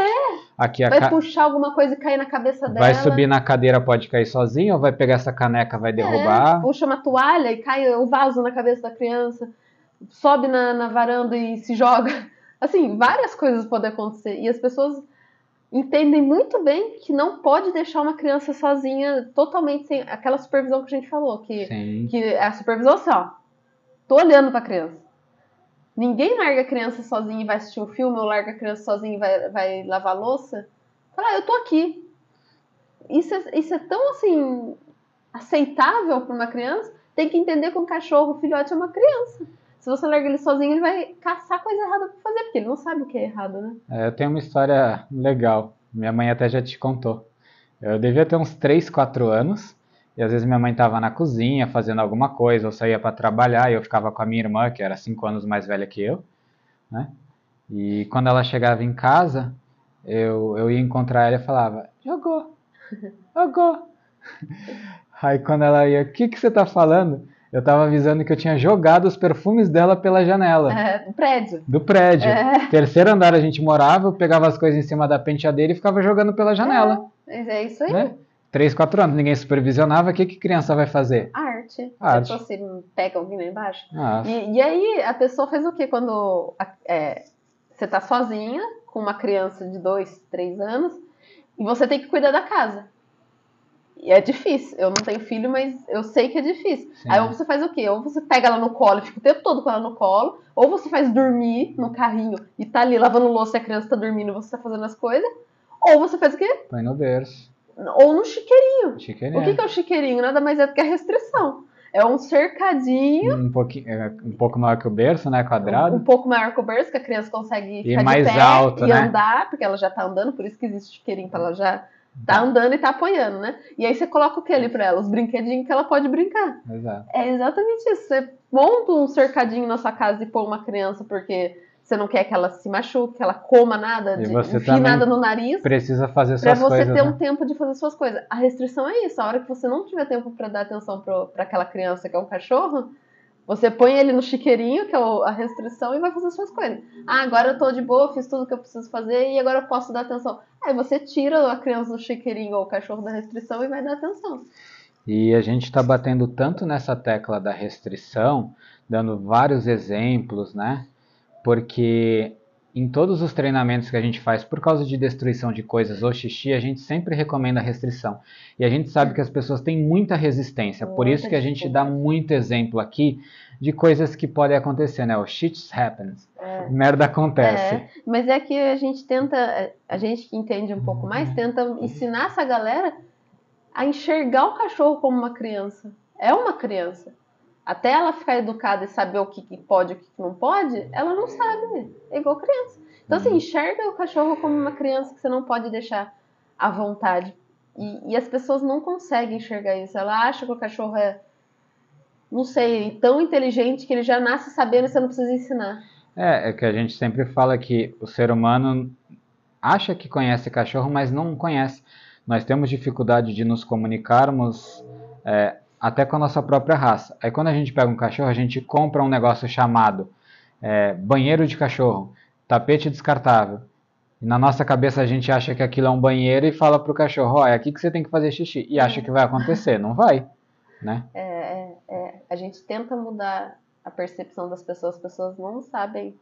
Aqui a Vai ca- puxar alguma coisa e cair na cabeça dela? vai subir na cadeira, pode cair sozinho, ou vai pegar essa caneca, vai derrubar. É, puxa uma toalha e cai o vaso na cabeça da criança. Sobe na, na varanda e se joga. Assim, várias coisas podem acontecer. E as pessoas entendem muito bem que não pode deixar uma criança sozinha totalmente sem aquela supervisão que a gente falou. Que, Sim. que a supervisão assim, ó. Tô olhando pra criança. Ninguém larga a criança sozinha e vai assistir um filme, ou larga a criança sozinha e vai, vai lavar a louça. Fala, ah, eu tô aqui. Isso é, isso é tão assim aceitável para uma criança. Tem que entender que um cachorro, o filhote, é uma criança. Se você larga ele sozinho, ele vai caçar coisa errada pra fazer, porque ele não sabe o que é errado, né? É, eu tenho uma história legal. Minha mãe até já te contou. Eu devia ter uns 3, 4 anos. E às vezes minha mãe estava na cozinha fazendo alguma coisa, eu saía para trabalhar e eu ficava com a minha irmã, que era 5 anos mais velha que eu, né? E quando ela chegava em casa, eu, eu ia encontrar ela e falava: Jogou, jogou. Aí quando ela ia: O que, que você tá falando? Eu tava avisando que eu tinha jogado os perfumes dela pela janela É, no prédio. do prédio. É. Terceiro andar a gente morava, eu pegava as coisas em cima da penteadeira e ficava jogando pela janela. Mas é isso aí. Né? Três, quatro anos, ninguém supervisionava, o que, que criança vai fazer? Arte. Arte. Se você pega alguém lá embaixo. E, e aí a pessoa faz o quê quando é, você tá sozinha com uma criança de dois, três anos e você tem que cuidar da casa. E é difícil. Eu não tenho filho, mas eu sei que é difícil. Sim. Aí ou você faz o quê? Ou você pega ela no colo e fica o tempo todo com ela no colo, ou você faz dormir no carrinho e tá ali lavando louça e a criança tá dormindo e você tá fazendo as coisas, ou você faz o quê? põe no berço. Ou no chiqueirinho. Chiqueirinho. O que, que é o chiqueirinho? Nada mais é do que a restrição. É um cercadinho Um, pouquinho, é, um pouco maior que o berço, né? Quadrado. um pouco maior que o berço, que a criança consegue ficar mais de pé alto, e né? andar, porque ela já tá andando, por isso que existe chiqueirinho, pra ela já tá andando e tá apoiando, né? E aí você coloca o que ali pra ela? Os brinquedinhos que ela pode brincar. Exato. É exatamente isso. Você monta um cercadinho na sua casa e põe uma criança porque você não quer que ela se machuque, que ela coma nada, de, você enfie nada no nariz. Precisa fazer Pra suas você coisas. ter né? um tempo de fazer suas coisas. A restrição é isso. A hora que você não tiver tempo pra dar atenção pra aquela criança que é um cachorro, você põe ele no chiqueirinho, que é o- a restrição, e vai fazer suas coisas. Ah, agora eu tô de boa, fiz tudo que eu preciso fazer e agora eu posso dar atenção. Aí você tira a criança do chiqueirinho ou o cachorro da restrição e vai dar atenção. E a gente está batendo tanto nessa tecla da restrição, dando vários exemplos, né? Porque em todos os treinamentos que a gente faz por causa de destruição de coisas ou xixi, a gente sempre recomenda restrição. E a gente sabe que as pessoas têm muita resistência, por isso que a gente dá muito exemplo aqui de coisas que podem acontecer, né? O shit happens. Merda acontece. É, mas é que a gente tenta, a gente que entende um pouco mais, tenta ensinar essa galera a enxergar o cachorro como uma criança. É uma criança. Até ela ficar educada e saber o que, que pode e o que, que não pode, ela não sabe. É igual criança. Então, assim, enxerga o cachorro como uma criança que você não pode deixar à vontade. E, e as pessoas não conseguem enxergar isso. Ela acha que o cachorro é, não sei, tão inteligente que ele já nasce sabendo e você não precisa ensinar. É, é que a gente sempre fala que o ser humano acha que conhece cachorro, mas não conhece. Nós temos dificuldade de nos comunicarmos é, até com a nossa própria raça. Aí quando a gente pega um cachorro, a gente compra um negócio chamado é, banheiro de cachorro, tapete descartável. E na nossa cabeça a gente acha que aquilo é um banheiro e fala pro cachorro, ó, é aqui que você tem que fazer xixi. E acha que vai acontecer, não vai, né? É, é, a gente tenta mudar a percepção das pessoas, as pessoas não sabem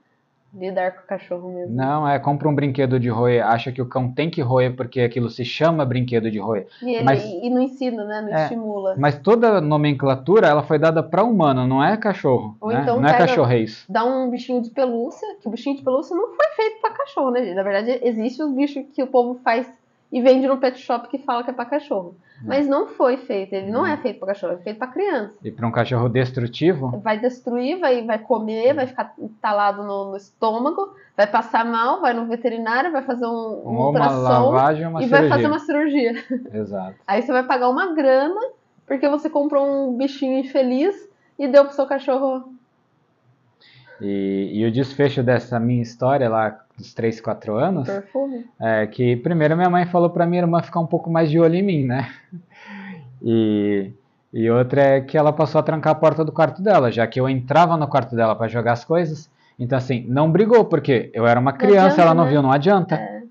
lidar com o cachorro mesmo. Não, é, compra um brinquedo de roer, acha que o cão tem que roer porque aquilo se chama brinquedo de roer. E, Mas- e não ensina, né? Não É, estimula. Mas toda nomenclatura ela foi dada para humano, não é cachorro, Ou né? então não é cachorreis. Dá um bichinho de pelúcia, que o bichinho de pelúcia não foi feito pra cachorro, né? Na verdade, existe os bichos que o povo faz e vende no pet shop que fala que é pra cachorro. Mas não foi feito, ele não é feito pra cachorro, é feito pra criança. E para um cachorro destrutivo, Vai destruir, vai, vai comer, vai ficar entalado no, no estômago, vai passar mal, vai no veterinário, vai fazer um, um uma ultrassom lavagem uma e cirurgia. vai fazer uma cirurgia. Exato. Aí você vai pagar uma grana porque você comprou um bichinho infeliz e deu pro seu cachorro. E, e o desfecho dessa minha história lá dos 3, 4 anos Perfume. é que primeiro minha mãe falou para minha irmã ficar um pouco mais de olho em mim, né? E, E outra é que ela passou a trancar a porta do quarto dela, já que eu entrava no quarto dela para jogar as coisas. Então, assim, não brigou, porque eu era uma criança, adianta, ela não né? viu, não adianta. É.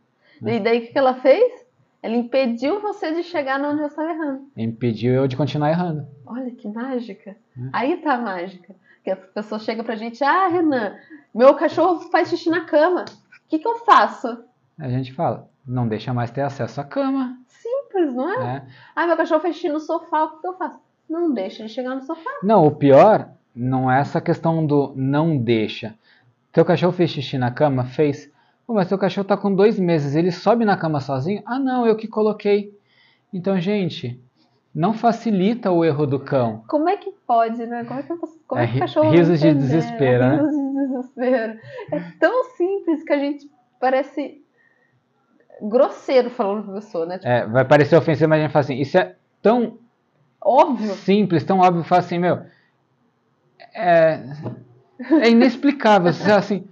E daí o que ela fez? Ela impediu você de chegar onde você estava errando. Impediu eu de continuar errando. Olha que mágica. Hum. Aí tá a mágica. Que a pessoa chega pra gente, ah, Renan, meu cachorro faz xixi na cama. O que, que eu faço? A gente fala, não deixa mais ter acesso à cama. Simples, não é? né? Ah, meu cachorro faz xixi no sofá, o que, que eu faço? Não deixa ele chegar no sofá. Não, o pior não é essa questão do não deixa. Teu cachorro fez xixi na cama? Fez. Pô, mas teu cachorro tá com dois meses, ele sobe na cama sozinho? Ah, não, eu que coloquei. Então, gente, não facilita o erro do cão. Como é que pode, né? Como é que, como É é que o cachorro risos de desespero, né? Risos de desespero. É tão simples que a gente parece grosseiro falando com a pessoa, né? Tipo, É, vai parecer ofensivo, mas a gente fala assim, isso é tão óbvio. simples, tão óbvio, fala assim, meu, é, é inexplicável, você assim,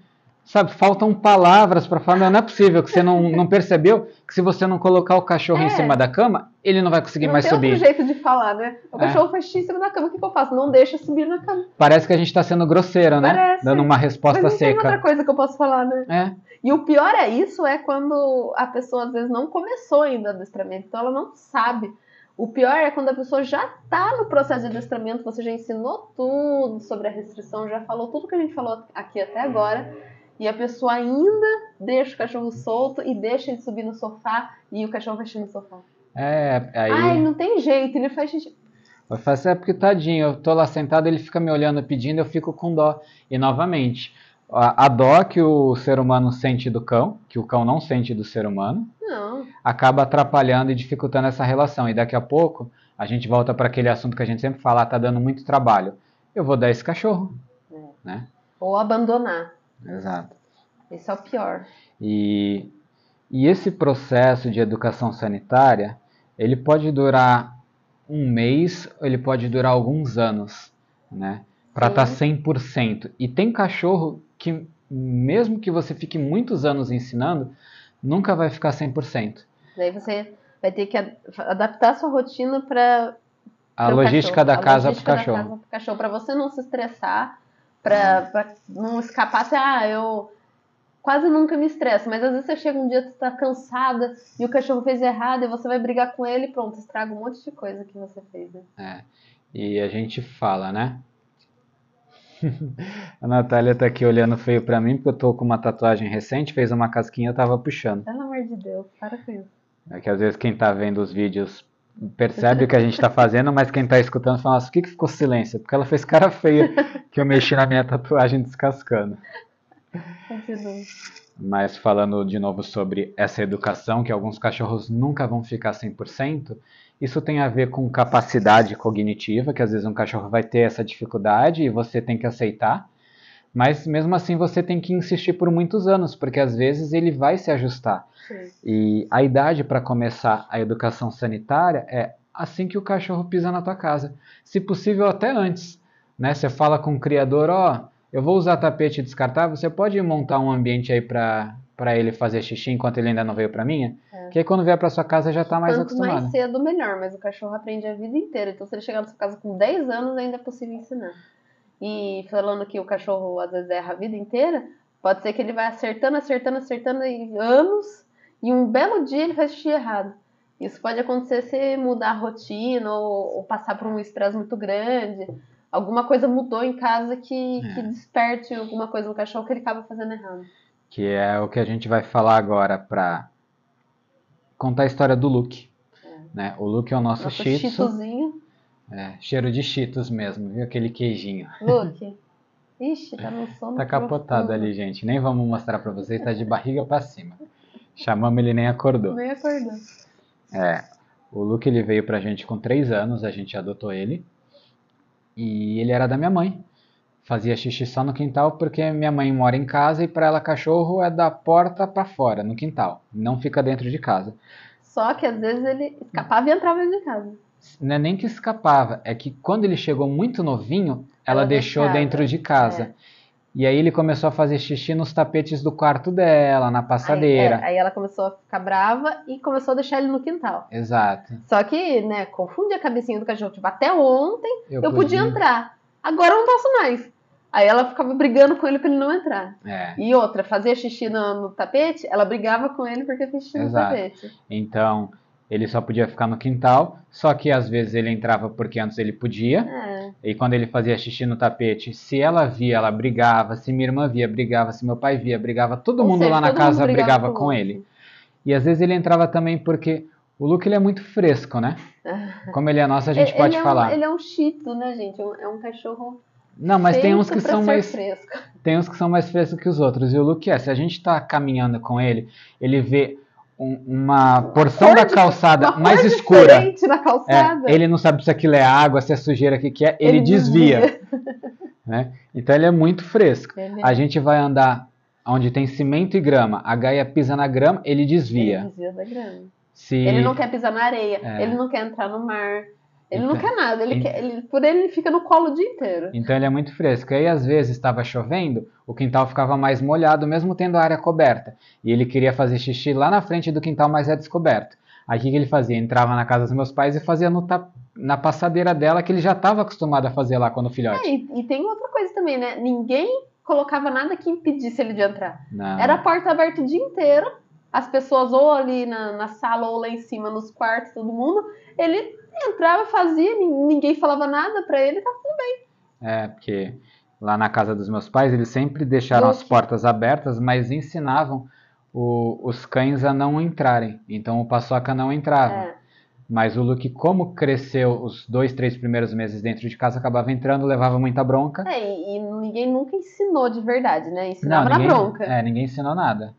sabe, faltam palavras para falar, meu, não é possível que você não, não percebeu que se você não colocar o cachorro em É. cima da cama, ele não vai conseguir Não mais tem subir. outro jeito de falar, né? O É. cachorro faz xixi em cima da cama, o que, que eu faço? Não deixa subir na cama. Parece que a gente está sendo grosseiro, né? Parece. Dando uma resposta Mas não tem outra seca. coisa que eu posso falar, né? É, E o pior é isso, é quando a pessoa às vezes não começou ainda o adestramento, então ela não sabe. O pior é quando a pessoa já tá no processo de adestramento, você já ensinou tudo sobre a restrição, já falou tudo que a gente falou aqui até agora, e a pessoa ainda deixa o cachorro solto e deixa ele subir no sofá e o cachorro vai no sofá. é, aí Ai, não tem jeito, ele faz xixi. vai fazer, é porque tadinho, eu tô lá sentado, ele fica me olhando pedindo, eu fico com dó. E novamente, a, a dó que o ser humano sente do cão, que o cão não sente do ser humano, Não. acaba atrapalhando e dificultando essa relação. E daqui a pouco a gente volta para aquele assunto que a gente sempre fala, ah, tá dando muito trabalho. Eu vou dar esse cachorro, É. né? Ou abandonar. Exato. Esse é o pior. E, e esse processo de educação sanitária, ele pode durar um mês, ele pode durar alguns anos, né? Para estar 100%. E tem cachorro que, mesmo que você fique muitos anos ensinando, nunca vai ficar 100%. Daí você vai ter que ad- adaptar a sua rotina para A logística cachorro. da casa para pro cachorro, para você não se estressar, pra, pra não escapar, assim, ah, eu quase nunca me estresso, mas às vezes você chega um dia que você tá cansada e o cachorro fez errado e você vai brigar com ele e pronto, estraga um monte de coisa que você fez, né? É. E a gente fala, né? a Natália tá aqui olhando feio pra mim porque eu tô com uma tatuagem recente, fez uma casquinha eu tava puxando. Pelo amor de Deus, para com isso. É que às vezes quem tá vendo os vídeos percebe o que a gente tá fazendo, mas quem tá escutando fala, nossa, por que, que ficou silêncio? Porque ela fez cara feia que eu mexi na minha tatuagem descascando. Continua. Mas falando de novo sobre essa educação, que alguns cachorros nunca vão ficar 100%, isso tem a ver com capacidade cognitiva, que às vezes um cachorro vai ter essa dificuldade e você tem que aceitar. Mas mesmo assim você tem que insistir por muitos anos, porque às vezes ele vai se ajustar. Sim. E a idade para começar a educação sanitária é assim que o cachorro pisa na tua casa. Se possível, até antes. Né? Você fala com o criador, ó, eu vou usar tapete descartável, você pode montar um ambiente aí para para ele fazer xixi enquanto ele ainda não veio para minha? É. Que aí quando vier para sua casa já tá mais Quanto acostumado. mais cedo, melhor, mas o cachorro aprende a vida inteira. Então, se ele chegar na sua casa com 10 anos, ainda é possível ensinar. E falando que o cachorro às vezes erra a vida inteira, pode ser que ele vai acertando, acertando, acertando em anos, e um belo dia ele faz xixi errado. Isso pode acontecer se mudar a rotina ou, ou passar por um estresse muito grande. Alguma coisa mudou em casa que, É. que desperte alguma coisa no cachorro que ele acaba fazendo errado. Que é o que a gente vai falar agora para contar a história do Luke. Né? O Luke é o nosso, Nosso shih tzu. É, cheiro de cheetos mesmo, viu? Aquele queijinho. Luke. Ixi, tá no sono. Tá capotado profundo. ali, gente. Nem vamos mostrar pra vocês, tá de barriga pra cima. Chamamos ele nem acordou. Nem acordou. É, o Luke ele veio pra gente com 3 anos, a gente adotou ele. E ele era da minha mãe. Fazia xixi só no quintal porque minha mãe mora em casa e pra ela cachorro é da porta pra fora, no quintal. Não fica dentro de casa. Só que às vezes ele escapava e entrava dentro de casa. Não é nem que escapava, é que quando ele chegou muito novinho, ela, Ela deixou deixava, dentro de casa. é. E aí ele começou a fazer xixi nos tapetes do quarto dela, na Aí, passadeira. é, aí ela começou a ficar brava e começou a deixar ele no quintal. Exato. Só que, né, confunde a cabecinha do cachorro. Tipo, até ontem eu, podia entrar. Agora eu não posso mais. Aí ela ficava brigando com ele pra ele não entrar. É. E outra, fazia xixi no, no tapete, ela brigava com ele porque fez xixi Exato. no tapete. Então, ele só podia ficar no quintal, só que às vezes ele entrava porque antes ele podia. É. E quando ele fazia xixi no tapete, se ela via, ela brigava, se minha irmã via, brigava, se meu pai via, brigava, todo Ou mundo seja, lá na todo mundo casa brigava, o com Luke. ele. E às vezes ele entrava também porque o Luke ele é muito fresco, né? Como ele é nosso, a gente Ele- pode ele é um- falar. ele é um tzu, né, gente? É um- É um cachorro Não, mas tem uns que são mais fresco. tem uns que são mais frescos que os outros. E o Luke é, se a gente tá caminhando com ele, ele vê um- uma porção cor da calçada mais escura. É, calçada. ele não sabe se aquilo é água, se é sujeira, o que, que é, ele, desvia. né? Então ele é muito fresco. Ele- A gente vai andar onde tem cimento e grama, a Gaia pisa na grama, ele desvia. Ele desvia da grama. Se... Ele não quer pisar na areia, É. ele não quer entrar no mar, ele não Então- quer nada. Ele Ent- quer, ele, por ele, ele fica no colo o dia inteiro. Então ele é muito fresco. Aí às vezes estava chovendo, o quintal ficava mais molhado, mesmo tendo a área coberta. E ele queria fazer xixi lá na frente do quintal, mas é descoberto. Aí o que ele fazia? Entrava na casa dos meus pais e fazia no ta- na passadeira dela, que ele já estava acostumado a fazer lá quando filhote. É, e, e tem outra coisa também, né? Ninguém colocava nada que impedisse ele de entrar. Não. Era a porta aberta o dia inteiro. As pessoas ou ali na, na sala ou lá em cima, nos quartos, todo mundo. Ele entrava, fazia, nin- ninguém falava nada pra ele. Tá É, porque lá na casa dos meus pais, eles sempre deixaram as portas abertas, mas ensinavam o- os cães a não entrarem. Então o paçoca não entrava. É. Mas o Luke, como cresceu os dois, três primeiros meses dentro de casa, acabava entrando, levava muita bronca. É, e, e ninguém nunca ensinou de verdade, né? Ensinava ninguém, na bronca. É, ninguém ensinou nada.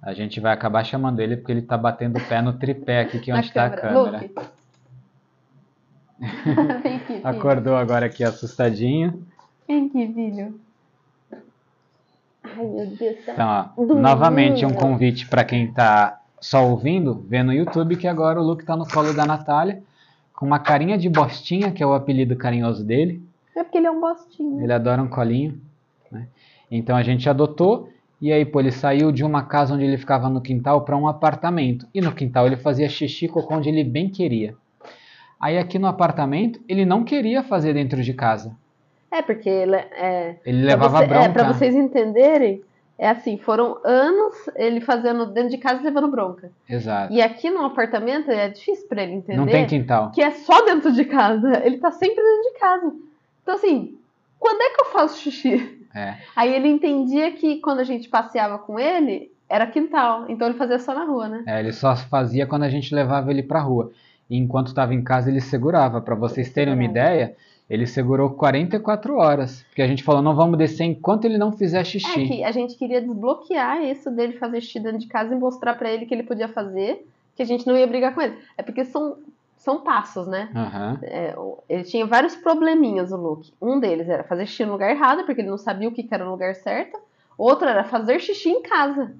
A gente vai acabar chamando ele porque ele tá batendo o pé no tripé aqui, que é onde tá a câmera. Luke. Vem aqui, filho. Acordou agora aqui assustadinho. Vem aqui, filho. Ai, meu Deus. Tá... Então, ó, Domingo. novamente um convite para quem tá só ouvindo, vê no YouTube que agora o Luke tá no colo da Natália, com uma carinha de bostinha, que é o apelido carinhoso dele. É porque ele é um bostinho. Ele adora um colinho. né? Então a gente adotou. E aí, pô, ele saiu de uma casa onde ele ficava no quintal para um apartamento. E no quintal ele fazia xixi cocô onde ele bem queria. Aí aqui no apartamento, ele não queria fazer dentro de casa. É, porque ele é. Ele levava você- bronca. É, pra vocês entenderem, é assim, foram anos ele fazendo dentro de casa e levando bronca. Exato. E aqui no apartamento é difícil pra ele entender Não tem quintal. que é só dentro de casa. Ele tá sempre dentro de casa. Então, assim, quando é que eu faço xixi? É. Aí ele entendia que quando a gente passeava com ele, era quintal. Então ele fazia só na rua, né? É, ele só fazia quando a gente levava ele pra rua. E enquanto estava em casa, ele segurava. Para vocês terem uma ideia, ele segurou 44 horas. Porque a gente falou, não vamos descer enquanto ele não fizer É xixi. que a gente queria desbloquear isso dele fazer xixi dentro de casa e mostrar pra ele que ele podia fazer, que a gente não ia brigar com ele. É porque são, são passos, né? Aham. É, ele tinha vários probleminhas, o Luke. Um deles era fazer xixi no lugar errado, porque ele não sabia o que que era o lugar certo. Outro era fazer xixi em casa,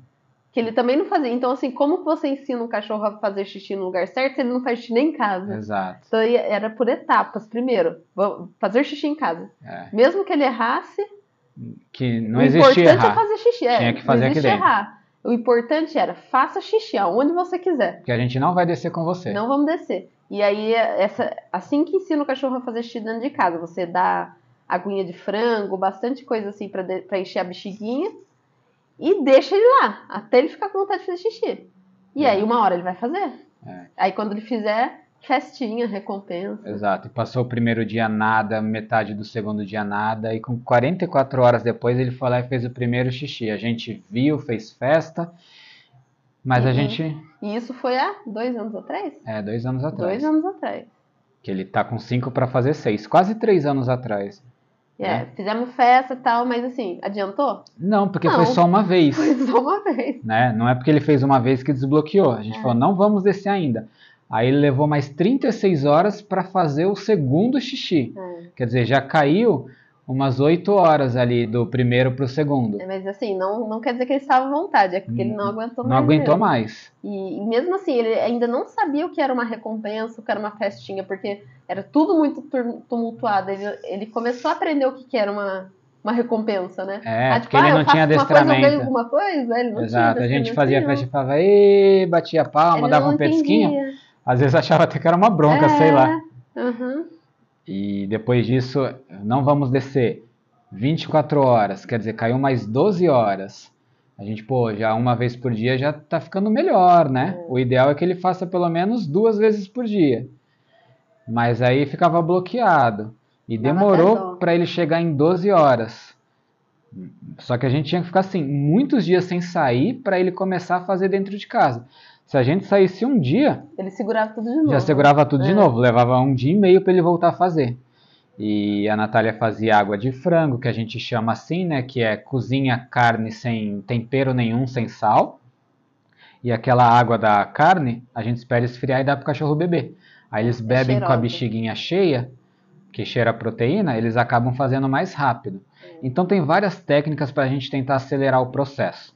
que ele também não fazia. Então, assim, como que você ensina um cachorro a fazer xixi no lugar certo se ele não faz xixi nem em casa? Exato. Então, era por etapas. Primeiro, fazer xixi em casa. É. Mesmo que ele errasse, Que não o existia importante é errar. fazer xixi. É, Tinha que fazer não aqui dentro. errar. O importante era faça xixi aonde você quiser. Porque a gente não vai descer com você. Não vamos descer. E aí, essa, assim que ensina o cachorro a fazer xixi dentro de casa, você dá aguinha de frango, bastante coisa assim pra encher a bexiguinha e deixa ele lá, até ele ficar com vontade de fazer xixi. E É. aí, uma hora ele vai fazer. É. Aí, quando ele fizer, festinha, recompensa. Exato. E passou o primeiro dia nada, metade do segundo dia nada. E com 44 horas depois ele foi lá e fez o primeiro xixi. A gente viu, fez festa. Mas a Uhum. gente. E isso foi há dois anos atrás? É, dois anos atrás. Dois anos atrás. Que ele tá com cinco para fazer seis. Quase três anos atrás. É, É. fizemos festa e tal, mas assim, adiantou? Não, porque Não. foi só uma vez. Foi só uma vez. né? Não é porque ele fez uma vez que desbloqueou. A gente É. falou, não vamos descer ainda. Aí ele levou mais 36 horas para fazer o segundo xixi. É. Quer dizer, já caiu umas 8 horas ali do primeiro pro segundo. É, Mas assim, não, não quer dizer que ele estava à vontade, é porque ele não aguentou Não mais. aguentou mesmo. mais. E, e mesmo assim, ele ainda não sabia o que era uma recompensa, o que era uma festinha, porque era tudo muito tumultuado. Ele, ele começou a aprender o que, que era uma, uma recompensa, né? É, Ah, porque ele ah, não tinha uma coisa, adestramento. alguma coisa? Ele não Exato, tinha a gente adestramento fazia nenhum. festa e falava, e batia palma, Ele dava não um entendia. Às vezes achava até que era uma bronca, É, sei lá. uhum. E depois disso, não vamos descer 24 horas, quer dizer, caiu mais 12 horas. A gente, pô, já uma vez por dia já tá ficando melhor, né? É. O ideal é que ele faça pelo menos duas vezes por dia. Mas aí ficava bloqueado. E Dava demorou para ele chegar em 12 horas. Só que a gente tinha que ficar assim, muitos dias sem sair para ele começar a fazer dentro de casa. Se a gente saísse um dia, Ele segurava tudo de novo. já segurava tudo de É. novo, levava um dia e meio para ele voltar a fazer. E a Natália fazia água de frango, que a gente chama assim, né? Que é cozinha carne sem tempero nenhum, sem sal. E aquela água da carne, a gente espera esfriar e dá pro cachorro beber. Aí eles É bebem com a bexiguinha cheia, que cheira a proteína, eles acabam fazendo mais rápido. Então tem várias técnicas para a gente tentar acelerar o processo.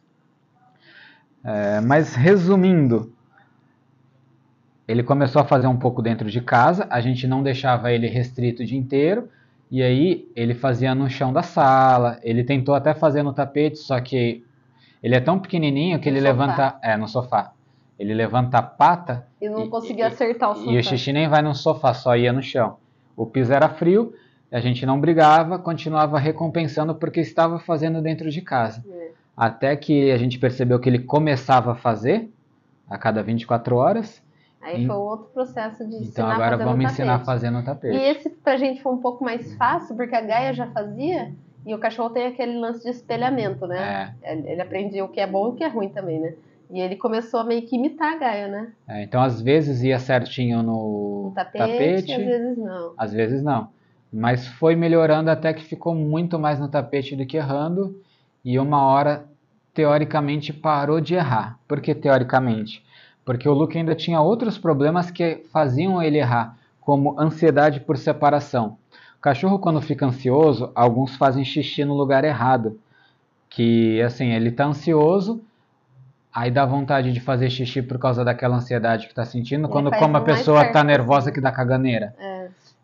É, mas resumindo, ele começou a fazer um pouco dentro de casa, a gente não deixava ele restrito o dia inteiro, e aí ele fazia no chão da sala, ele tentou até fazer no tapete, só que ele é tão pequenininho que No ele sofá. levanta, é, no sofá. Ele levanta a pata E não E- conseguia e- acertar o sofá. e o xixi nem vai no sofá, só ia no chão. O piso era frio, a gente não brigava, continuava recompensando porque estava fazendo dentro de casa. É. Até que a gente percebeu que ele começava a fazer a cada 24 horas. Aí foi outro processo de ensinar Então a agora fazer no vamos ensinar a tapete. fazer no tapete. E esse pra gente foi um pouco mais fácil, porque a Gaia já fazia e o cachorro tem aquele lance de espelhamento, né? É, Ele aprendia o que é bom e o que é ruim também, né? E ele começou a meio que imitar a Gaia, né? é, então às vezes ia certinho no O tapete, às vezes não. às vezes não. Mas foi melhorando até que ficou muito mais no tapete do que errando. E uma hora, teoricamente, parou de errar. Por que teoricamente? Porque o Luke ainda tinha outros problemas que faziam ele errar, como ansiedade por separação. O cachorro, quando fica ansioso, alguns fazem xixi no lugar errado. Que, assim, ele tá ansioso, aí dá vontade de fazer xixi por causa daquela ansiedade que tá sentindo, quando como a pessoa perto tá nervosa que dá caganeira. É,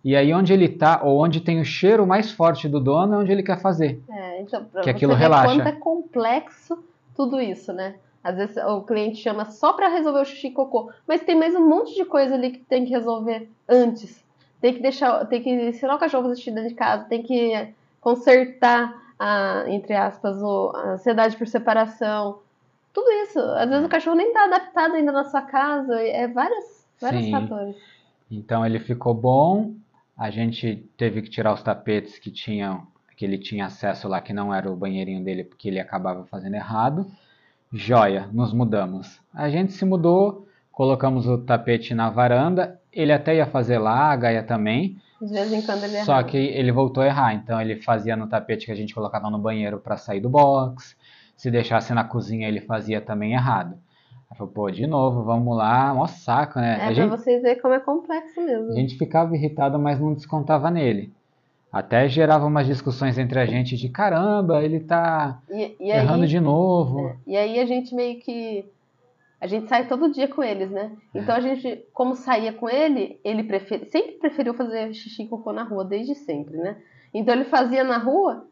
E aí onde ele tá, ou onde tem o cheiro mais forte do dono, é onde ele quer fazer. é, então, pra Que você aquilo relaxa. quanto é complexo tudo isso, né? Às vezes o cliente chama só pra resolver o xixi e cocô, mas tem mais um monte de coisa ali que tem que resolver antes. Tem que deixar, tem que ensinar o cachorro a xixi dentro de casa, tem que consertar a, entre aspas, o, a ansiedade por separação. Tudo isso. Às vezes o cachorro nem tá adaptado ainda na sua casa. É vários, vários Sim. fatores. Então ele ficou bom. A gente teve que tirar os tapetes que tinham, que ele tinha acesso lá, que não era o banheirinho dele, porque ele acabava fazendo errado. Joia, nos mudamos. A gente se mudou, colocamos o tapete na varanda. Ele até ia fazer lá, a Gaia também. De vez em quando ele Só erra. que ele voltou a errar, então ele fazia no tapete que a gente colocava no banheiro para sair do box. Se deixasse na cozinha, ele fazia também errado. Aí falou, pô, de novo, vamos lá, mó saco, né? É a, pra gente, vocês verem como é complexo mesmo. a gente ficava irritado, mas não descontava nele. Até gerava umas discussões entre a gente de caramba, ele tá E, e aí, errando de novo. é, e aí a gente meio que. A gente sai todo dia com eles, né? É. Então a gente, como saía com ele, ele prefere, sempre preferiu fazer xixi e cocô na rua, desde sempre, né? Então ele fazia na rua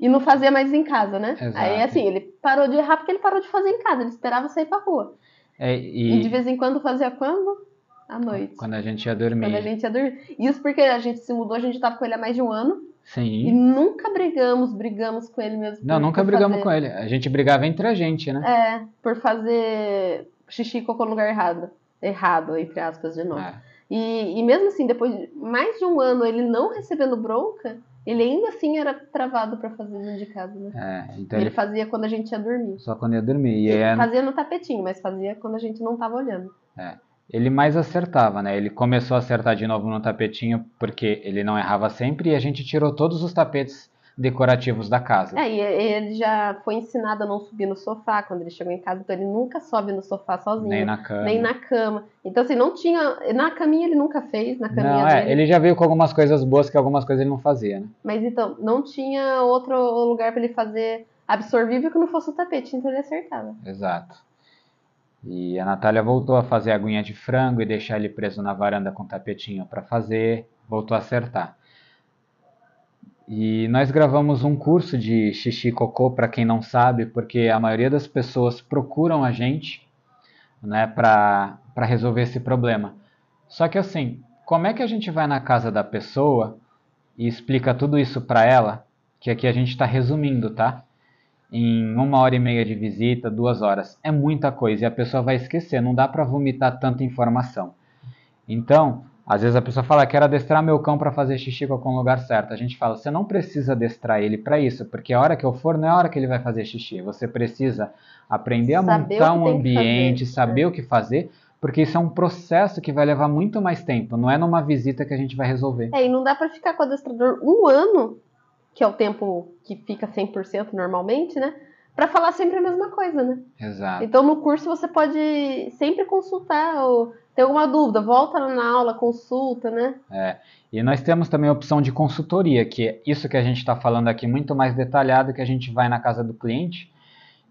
e não fazia mais em casa, né? Exato. Aí assim, ele parou de errar porque ele parou de fazer em casa, ele esperava sair pra rua. É, E, e de vez em quando fazia quando? À noite. quando a gente ia dormir. Quando a gente ia dormir. Isso porque a gente se mudou, a gente tava com ele há mais de um ano. E Sim. nunca brigamos, brigamos com ele mesmo. Não, por- nunca por brigamos fazer- com ele. A gente brigava entre a gente, né? É, por fazer xixi e cocô no lugar errado. Errado, entre aspas, de novo. É. E, e mesmo assim, depois de mais de um ano ele não recebendo bronca, ele ainda assim era travado pra fazer dentro de casa, né? É, então ele ele fazia quando a gente ia dormir. só quando ia dormir. E é, Fazia no tapetinho, mas fazia quando a gente não tava olhando. ele mais acertava, né? Ele começou a acertar de novo no tapetinho porque ele não errava sempre e a gente tirou todos os tapetes decorativos da casa. É, e ele já foi ensinado a não subir no sofá quando ele chegou em casa, então ele nunca sobe no sofá sozinho. Nem na cama. nem na cama. Então, assim, não tinha. Na caminha ele nunca fez, na caminha Não, é, dele. ele já veio com algumas coisas boas que algumas coisas ele não fazia, né? Mas então, não tinha outro lugar pra ele fazer absorvível que não fosse o tapete, então ele acertava. Exato. E a Natália voltou a fazer a aguinha de frango e deixar ele preso na varanda com tapetinho para fazer, voltou a acertar. E nós gravamos um curso de xixi e cocô para quem não sabe, porque a maioria das pessoas procuram a gente né, para resolver esse problema. Só que assim, como é que a gente vai na casa da pessoa e explica tudo isso para ela? Que aqui a gente está resumindo, tá? Em uma hora e meia de visita, duas horas. É muita coisa e a pessoa vai esquecer, não dá para vomitar tanta informação. Então, às vezes a pessoa fala, quero adestrar meu cão para fazer xixi com o lugar certo. A gente fala, você não precisa adestrar ele para isso, porque a hora que eu for não é a hora que ele vai fazer xixi. Você precisa aprender a Saber montar um ambiente, fazer. saber É. o que fazer, porque isso é um processo que vai levar muito mais tempo. Não é numa visita que a gente vai resolver. É, e não dá pra ficar com o adestrador um ano, que é o tempo que fica 100% normalmente, né? Pra falar sempre a mesma coisa, né? Exato. Então no curso você pode sempre consultar ou ter alguma dúvida, volta na aula, consulta, né? E nós temos também a opção de consultoria, que é isso que a gente está falando aqui, muito mais detalhado, que a gente vai na casa do cliente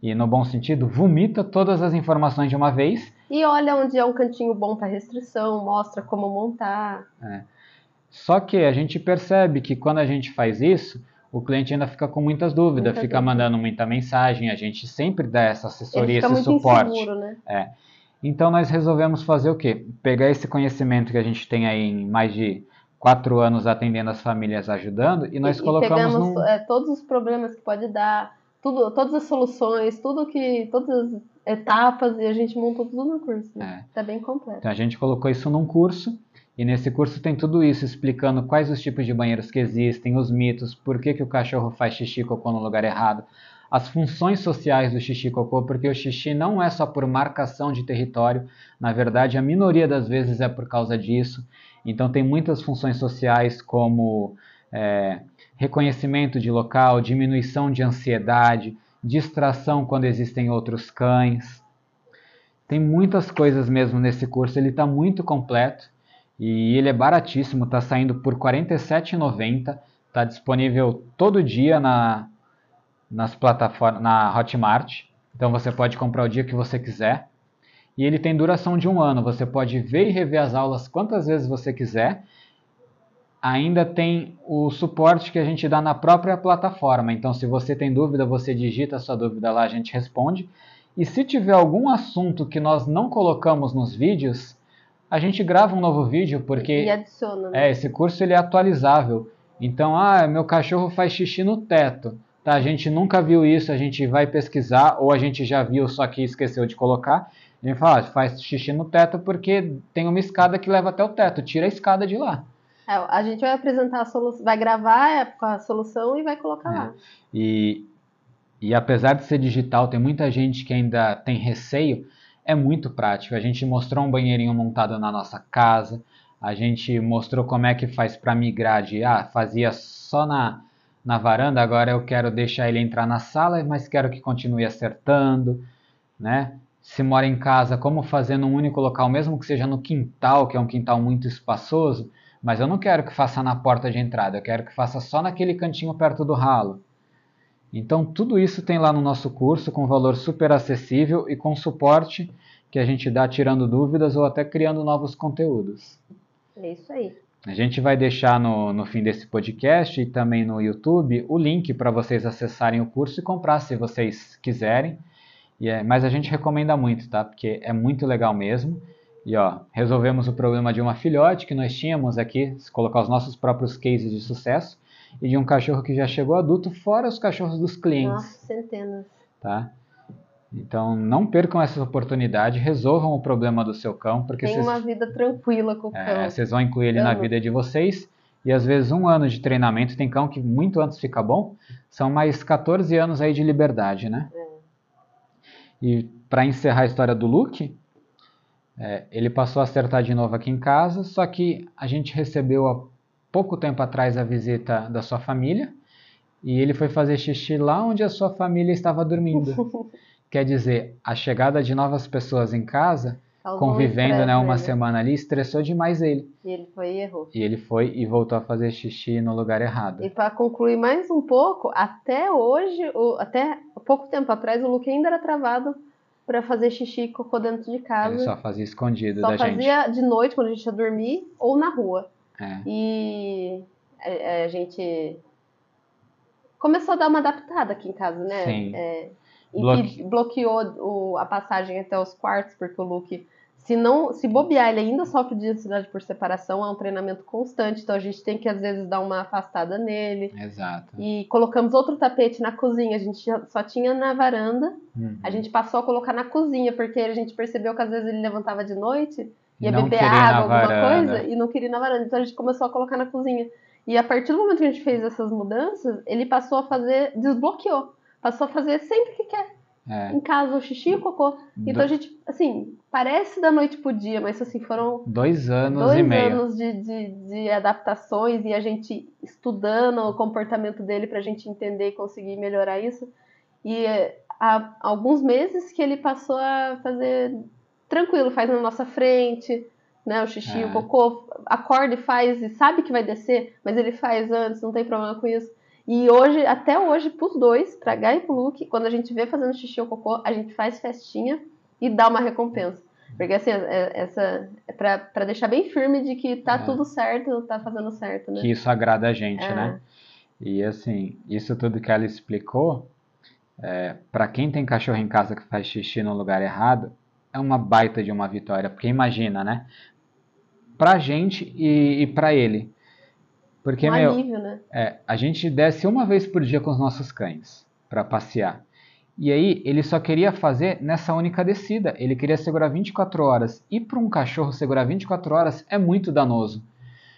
e, no bom sentido, vomita todas as informações de uma vez E olha onde é um cantinho bom para restrição, mostra como montar. Só que a gente percebe que quando a gente faz isso, o cliente ainda fica com muitas dúvidas, Muita fica dúvida. mandando muita mensagem, a gente sempre dá essa assessoria, esse muito suporte. inseguro, né? Então nós resolvemos fazer o quê? Pegar esse conhecimento que a gente tem aí em mais de quatro anos atendendo as famílias, ajudando, e nós e, colocamos e pegamos num... é, todos os problemas que pode dar, tudo, todas as soluções, tudo que. todas as etapas e a gente montou tudo no curso. Né? Tá bem completo. Então a gente colocou isso num curso, e nesse curso tem tudo isso, explicando quais os tipos de banheiros que existem, os mitos, por que, que o cachorro faz xixi cocô no lugar errado, as funções sociais do xixi cocô, porque o xixi não é só por marcação de território, na verdade a minoria das vezes é por causa disso. Então tem muitas funções sociais como é, reconhecimento de local, diminuição de ansiedade, distração quando existem outros cães. Tem muitas coisas mesmo nesse curso, ele está muito completo e ele é baratíssimo, está saindo por R$ 47,90, está disponível todo dia na, nas plataformas, na Hotmart, então você pode comprar o dia que você quiser. E ele tem duração de um ano, você pode ver e rever as aulas quantas vezes você quiser. Ainda tem o suporte que a gente dá na própria plataforma, então se você tem dúvida, você digita a sua dúvida lá, a gente responde. E se tiver algum assunto que nós não colocamos nos vídeos, a gente grava um novo vídeo, porque E adiciona, né? é, esse curso ele é atualizável. Então, ah, meu cachorro faz xixi no teto. Tá, a gente nunca viu isso, a gente vai pesquisar, ou a gente já viu, só que esqueceu de colocar. A gente fala, ah, faz xixi no teto porque tem uma escada que leva até o teto, tira a escada de lá. É, a gente vai apresentar a solução, vai gravar é, a solução e vai colocar É. lá. E, e apesar de ser digital, tem muita gente que ainda tem receio, é muito prático. A gente mostrou um banheirinho montado na nossa casa, a gente mostrou como é que faz para migrar de, ah, fazia só na, na varanda, agora eu quero deixar ele entrar na sala, mas quero que continue acertando, né? Se mora em casa, como fazer num único local, mesmo que seja no quintal, que é um quintal muito espaçoso, mas eu não quero que faça na porta de entrada, eu quero que faça só naquele cantinho perto do ralo. Então, tudo isso tem lá no nosso curso, com valor super acessível e com suporte que a gente dá tirando dúvidas ou até criando novos conteúdos. É isso aí. A gente vai deixar no, no fim desse podcast e também no YouTube o link para vocês acessarem o curso e comprar se vocês quiserem. E é, mas a gente recomenda muito, tá? Porque é muito legal mesmo. E ó, resolvemos o problema de uma filhote que nós tínhamos aqui, se colocar os nossos próprios cases de sucesso, e de um cachorro que já chegou adulto, fora os cachorros dos clientes, Nossa, centenas. tá? Então não percam essa oportunidade, resolvam o problema do seu cão, porque Tem vocês uma vida tranquila com o é, cão. vocês vão incluir ele na vida de vocês. E às vezes um ano de treinamento, tem cão que muito antes fica bom, são mais 14 anos aí de liberdade, né? É. E para encerrar a história do Luke, é, ele passou a acertar de novo aqui em casa, só que a gente recebeu há pouco tempo atrás a visita da sua família e ele foi fazer xixi lá onde a sua família estava dormindo. Quer dizer, a chegada de novas pessoas em casa, Causou um convivendo né, uma nele. semana ali, estressou demais ele. E ele foi e errou. E ele foi e voltou a fazer xixi no lugar errado. E para concluir mais um pouco, até hoje, o- até pouco tempo atrás, o Luke ainda era travado para fazer xixi e cocô dentro de casa. Ele só fazia escondido Só da gente. fazia de noite, quando a gente ia dormir, ou na rua. É. E a, a gente começou a dar uma adaptada aqui em casa, né? Sim. É, Bloque- bloqueou o- a passagem até os quartos, porque o Luke, se não se bobear, ele ainda sofre de ansiedade por separação, é um treinamento constante, então a gente tem que às vezes dar uma afastada nele. Exato. E colocamos outro tapete na cozinha, a gente só tinha na varanda, Uhum. a gente passou a colocar na cozinha, porque a gente percebeu que às vezes ele levantava de noite, ia Não beber água, alguma coisa, e não queria ir na varanda. Então a gente começou a colocar na cozinha. E a partir do momento que a gente fez essas mudanças, ele passou a fazer, desbloqueou. Passou a fazer sempre que quer. É. Em casa, o xixi e o cocô. Então a gente, assim, parece da noite pro dia, mas assim, foram Dois anos dois e meio. anos de, de, de adaptações e a gente estudando o comportamento dele pra gente entender e conseguir melhorar isso. E é, há alguns meses que ele passou a fazer tranquilo, faz na nossa frente, né? O xixi, É. o cocô, acorda e faz e sabe que vai descer, mas ele faz antes, não tem problema com isso. E hoje, até hoje, pros dois, pra Gai e pro Luke, quando a gente vê fazendo xixi ou cocô, a gente faz festinha e dá uma recompensa. Porque assim, é- essa é pra, pra deixar bem firme de que tá É. tudo certo, tá fazendo certo, né? Que isso agrada a gente, É. né? E assim, isso tudo que ela explicou, é, para quem tem cachorro em casa que faz xixi no lugar errado, é uma baita de uma vitória. Porque imagina, né? Pra gente e, e pra ele. Porque, um meu, alívio, né? É, a gente desce uma vez por dia com os nossos cães para passear. E aí ele só queria fazer nessa única descida. Ele queria segurar 24 horas. E para um cachorro segurar 24 horas é muito danoso,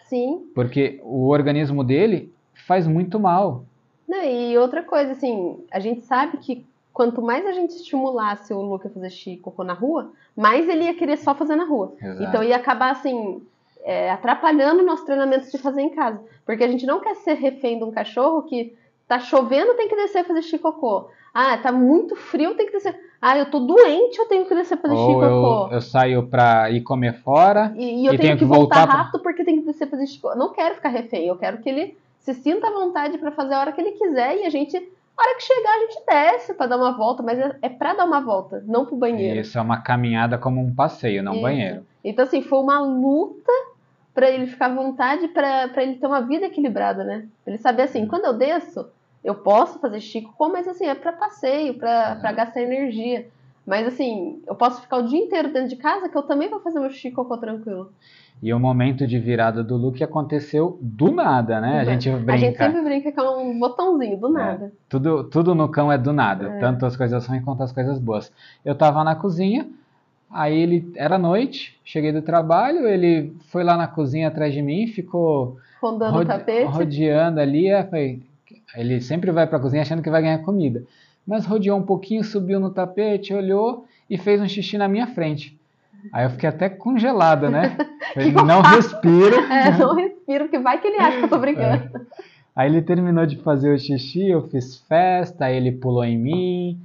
Sim. porque o organismo dele faz muito mal. Não, e outra coisa, assim, a gente sabe que quanto mais a gente estimulasse o Luke a fazer xixi cocô na rua, mais ele ia querer só fazer na rua. Exato. Então ia acabar, assim, é, atrapalhando o nosso treinamento de fazer em casa. Porque a gente não quer ser refém de um cachorro que tá chovendo, tem que descer fazer xixi cocô. Ah, tá muito frio, tem que descer. Ah, eu tô doente, eu tenho que descer fazer xixi Ou eu, cocô. eu saio para ir comer fora. E, e eu e tenho tenho que voltar, voltar pra- rápido porque tem que descer fazer xixi. cocô. Eu não quero ficar refém, eu quero que ele se sinta à vontade pra fazer a hora que ele quiser e a gente, a hora que chegar, a gente desce pra dar uma volta, mas é, é pra dar uma volta, não pro banheiro. Isso é uma caminhada como um passeio, não um banheiro. Então, assim, foi uma luta pra ele ficar à vontade, pra pra ele ter uma vida equilibrada, né? Pra ele saber assim, quando eu desço, eu posso fazer chico, mas assim, é pra passeio, pra, pra gastar energia. Mas assim, eu posso ficar o dia inteiro dentro de casa que eu também vou fazer meu chico tranquilo. E o momento de virada do Luke aconteceu do nada, né? A gente brinca. A gente sempre brinca que é um botãozinho, do nada. Tudo, tudo no cão é do nada, É. tanto as coisas ruins quanto as coisas boas. Eu tava na cozinha, aí ele era noite, cheguei do trabalho, ele foi lá na cozinha atrás de mim, ficou Rondando o rode- tapete. rodeando ali, ele sempre vai pra cozinha achando que vai ganhar comida. Mas rodeou um pouquinho, subiu no tapete, olhou e fez um xixi na minha frente. Aí eu fiquei até congelado, né? Não respiro. É, não respiro, porque vai que ele acha que eu tô brincando. Aí ele terminou de fazer o xixi, eu fiz festa, aí ele pulou em mim,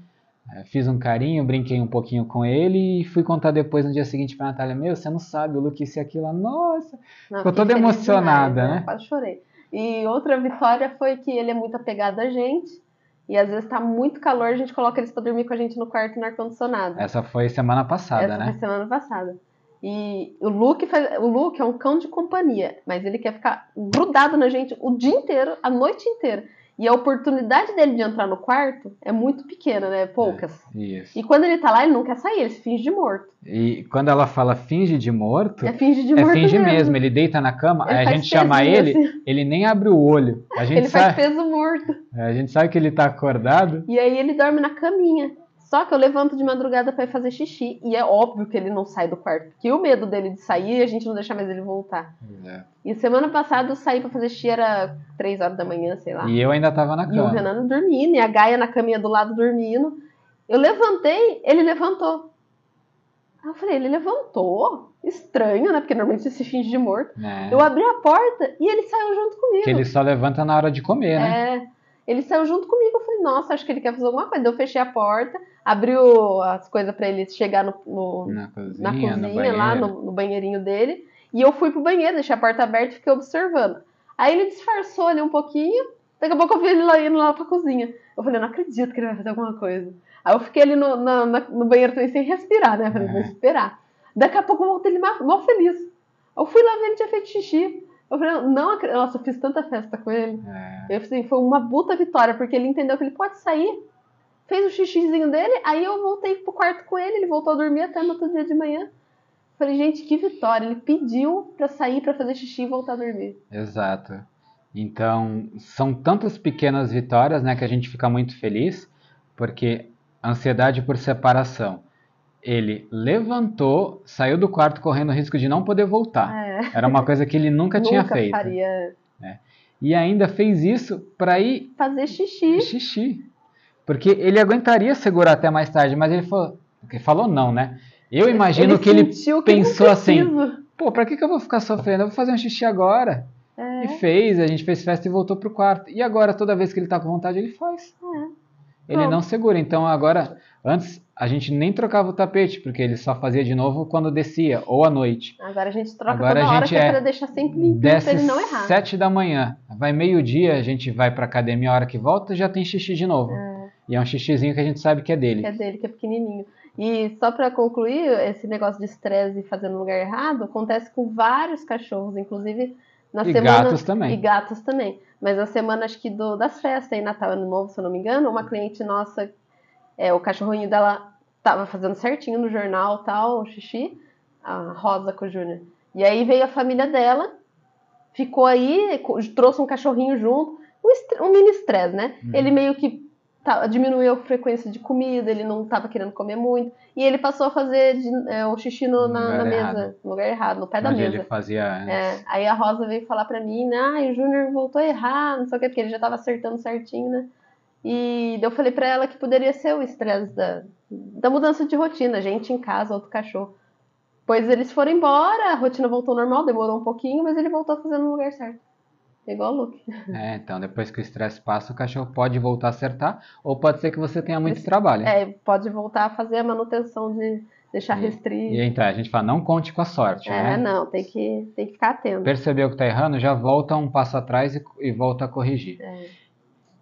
eh, fiz um carinho, brinquei um pouquinho com ele e fui contar depois no dia seguinte pra Natália, meu, você não sabe, o Luke isso e aquilo, nossa. Não, Ficou toda emocionada, demais, né? Quase chorei. E outra vitória foi que ele é muito apegado a gente. E às vezes tá muito calor, a gente coloca eles pra dormir com a gente no quarto no ar-condicionado. Essa foi semana passada, Essa né? foi semana passada. E o Luke, faz- o Luke é um cão de companhia, mas ele quer ficar grudado na gente o dia inteiro, a noite inteira. E a oportunidade dele de entrar no quarto é muito pequena, né? Poucas. Isso. E quando ele tá lá, ele não quer sair, ele se finge de morto. E quando ela fala finge de morto, É finge de é morto finge mesmo. mesmo. Ele deita na cama, Ele aí a faz gente chama ele, assim. ele nem abre o olho. A gente, Ele faz sabe, peso morto. a gente sabe que ele tá acordado. E aí ele dorme na caminha. Só que eu levanto de madrugada pra ir fazer xixi. E é óbvio que ele não sai do quarto. Porque o medo dele de sair, a gente não deixa mais ele voltar. E semana passada eu saí pra fazer xixi, era 3 horas da manhã, sei lá. E eu ainda tava na E o cama. Renan dormindo, e a Gaia na caminha do lado dormindo. Eu levantei, ele levantou. Aí eu falei, ele levantou? Estranho, né? Porque normalmente você se finge de morto. né? Eu abri a porta e ele saiu junto comigo. Que ele só levanta na hora de comer, né? É. Ele saiu junto comigo. Eu falei, nossa, acho que ele quer fazer alguma coisa. Daí Eu fechei a porta, abriu as coisas pra ele chegar no, no- Na cozinha, na no cozinha, banheiro. lá no, no banheirinho dele. E eu fui pro banheiro, deixei a porta aberta e fiquei observando. Aí ele disfarçou ali um pouquinho. Daqui a pouco eu vi ele lá indo lá pra cozinha. Eu falei, não acredito que ele vai fazer alguma coisa. Aí eu fiquei ali no, na- na- no banheiro também sem respirar, né? Eu falei, vou É. esperar. Daqui a pouco eu voltei ele mal, mal feliz. Eu fui lá ver ele tinha feito xixi. Eu falei, não acredito. Nossa, eu fiz tanta festa com ele. É. Eu, assim, foi uma puta vitória, porque ele entendeu que ele pode sair, fez o xixizinho dele, aí eu voltei pro quarto com ele, ele voltou a dormir até no outro dia de manhã. Falei, gente, que vitória. Ele pediu pra sair pra fazer xixi e voltar a dormir. Exato. Então, são tantas pequenas vitórias, né, que a gente fica muito feliz, porque ansiedade por separação. Ele levantou, saiu do quarto correndo o risco de não poder voltar. É. Era uma coisa que ele nunca, Nunca tinha feito. faria E ainda fez isso para ir fazer xixi. xixi. Porque ele aguentaria segurar até mais tarde, mas ele falou, ele falou não, né? Eu imagino que ele que pensou assim, pô, pra que, que eu vou ficar sofrendo? Eu vou fazer um xixi agora. É. E fez, a gente fez festa e voltou pro quarto. E agora, toda vez que ele tá com vontade, ele faz. Ele Pronto. não segura. Então agora, antes a gente nem trocava o tapete, porque ele só fazia de novo quando descia, ou à noite. Agora a gente troca Agora toda a hora gente que é, é pra deixar sempre limpinho Desce pra ele não errar. sete da manhã, vai meio-dia, a gente vai pra academia, a hora que volta já tem xixi de novo. E é um xixizinho que a gente sabe que é dele. Que é dele, que é pequenininho. E só pra concluir, esse negócio de estresse e fazer no lugar errado acontece com vários cachorros, inclusive na E semana. gatos também. E gatos também. Mas na semana, acho que do, das festas aí, Natal Ano Novo, se eu não me engano, uma cliente nossa, é, o cachorrinho dela tava fazendo certinho no jornal tal, o xixi, a Rosa com o Júnior. E aí veio a família dela, ficou aí, trouxe um cachorrinho junto, um, um mini estresse, né? Uhum. Ele meio que tá- diminuiu a frequência de comida, ele não tava querendo comer muito, e ele passou a fazer de- é, o xixi no- na, na mesa, no lugar errado, no pé da onde mesa. ele fazia antes. É, aí a Rosa veio falar pra mim, ah, o Júnior voltou a errar, não sei o que, porque ele já tava acertando certinho, né? E eu falei pra ela que poderia ser o estresse da, da mudança de rotina, gente em casa, outro cachorro. Pois eles foram embora, a rotina voltou normal, demorou um pouquinho, mas ele voltou a fazer no lugar certo. Igual o Luke. É, então depois que o estresse passa, o cachorro pode voltar a acertar, ou pode ser que você tenha muito trabalho. É, pode voltar a fazer a manutenção de deixar E- restrito. E então, a gente fala, não conte com a sorte, É, né? não, tem que, tem que ficar atento. Percebeu que tá errando, já volta um passo atrás e, e volta a corrigir. É.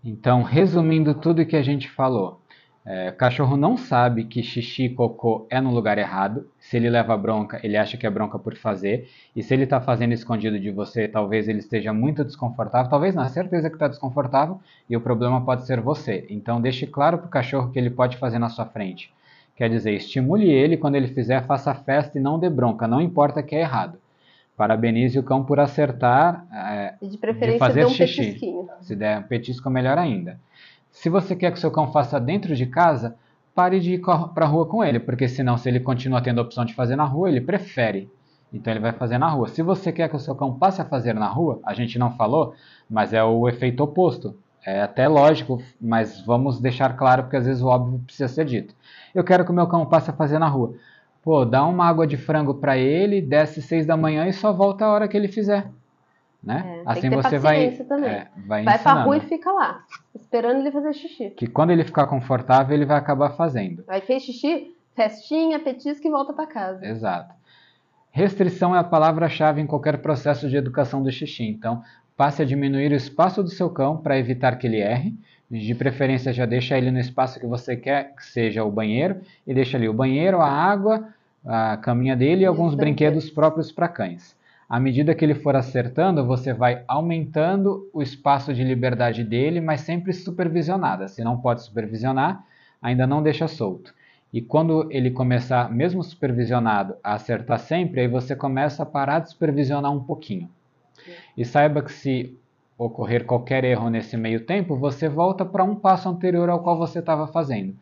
Então, resumindo tudo que a gente falou, é, o cachorro não sabe que xixi e cocô é no lugar errado. Se ele leva bronca, ele acha que é bronca por fazer. E se ele está fazendo escondido de você, talvez ele esteja muito desconfortável. Talvez não, é certeza que está desconfortável e o problema pode ser você. Então, deixe claro para o cachorro que ele pode fazer na sua frente. Quer dizer, estimule ele quando ele fizer, faça festa e não dê bronca, não importa que é errado. Parabenize o cão por acertar, é, E de preferência fazer dê um xixi. petisquinho. se der um petisco, melhor ainda. Se você quer que seu cão faça dentro de casa, pare de ir para a rua com ele, porque senão, se ele continua tendo a opção de fazer na rua, ele prefere. Então ele vai fazer na rua. Se você quer que o seu cão passe a fazer na rua, a gente não falou, mas é o efeito oposto. É até lógico, mas vamos deixar claro porque às vezes o óbvio precisa ser dito. Eu quero que o meu cão passe a fazer na rua. Pô, dá uma água de frango para ele, desce seis da manhã e só volta a hora que ele fizer. Né? É, assim você vai, também. é, vai Vai pra rua e fica lá, esperando ele fazer xixi. que quando ele ficar confortável, ele vai acabar fazendo. Aí fez xixi, festinha, petisco e volta pra casa. Exato. Restrição é a palavra-chave em qualquer processo de educação do xixi. Então, passe a diminuir o espaço do seu cão para evitar que ele erre. De preferência, já deixa ele no espaço que você quer que seja o banheiro e deixa ali o banheiro, a água, a caminha dele e alguns brinquedos. brinquedos próprios para cães. À medida que ele for acertando, você vai aumentando o espaço de liberdade dele, mas sempre supervisionada. Se não pode supervisionar, ainda não deixa solto. E quando ele começar, mesmo supervisionado, a acertar sempre, aí você começa a parar de supervisionar um pouquinho. E saiba que se ocorrer qualquer erro nesse meio tempo, você volta para um passo anterior ao qual você estava fazendo.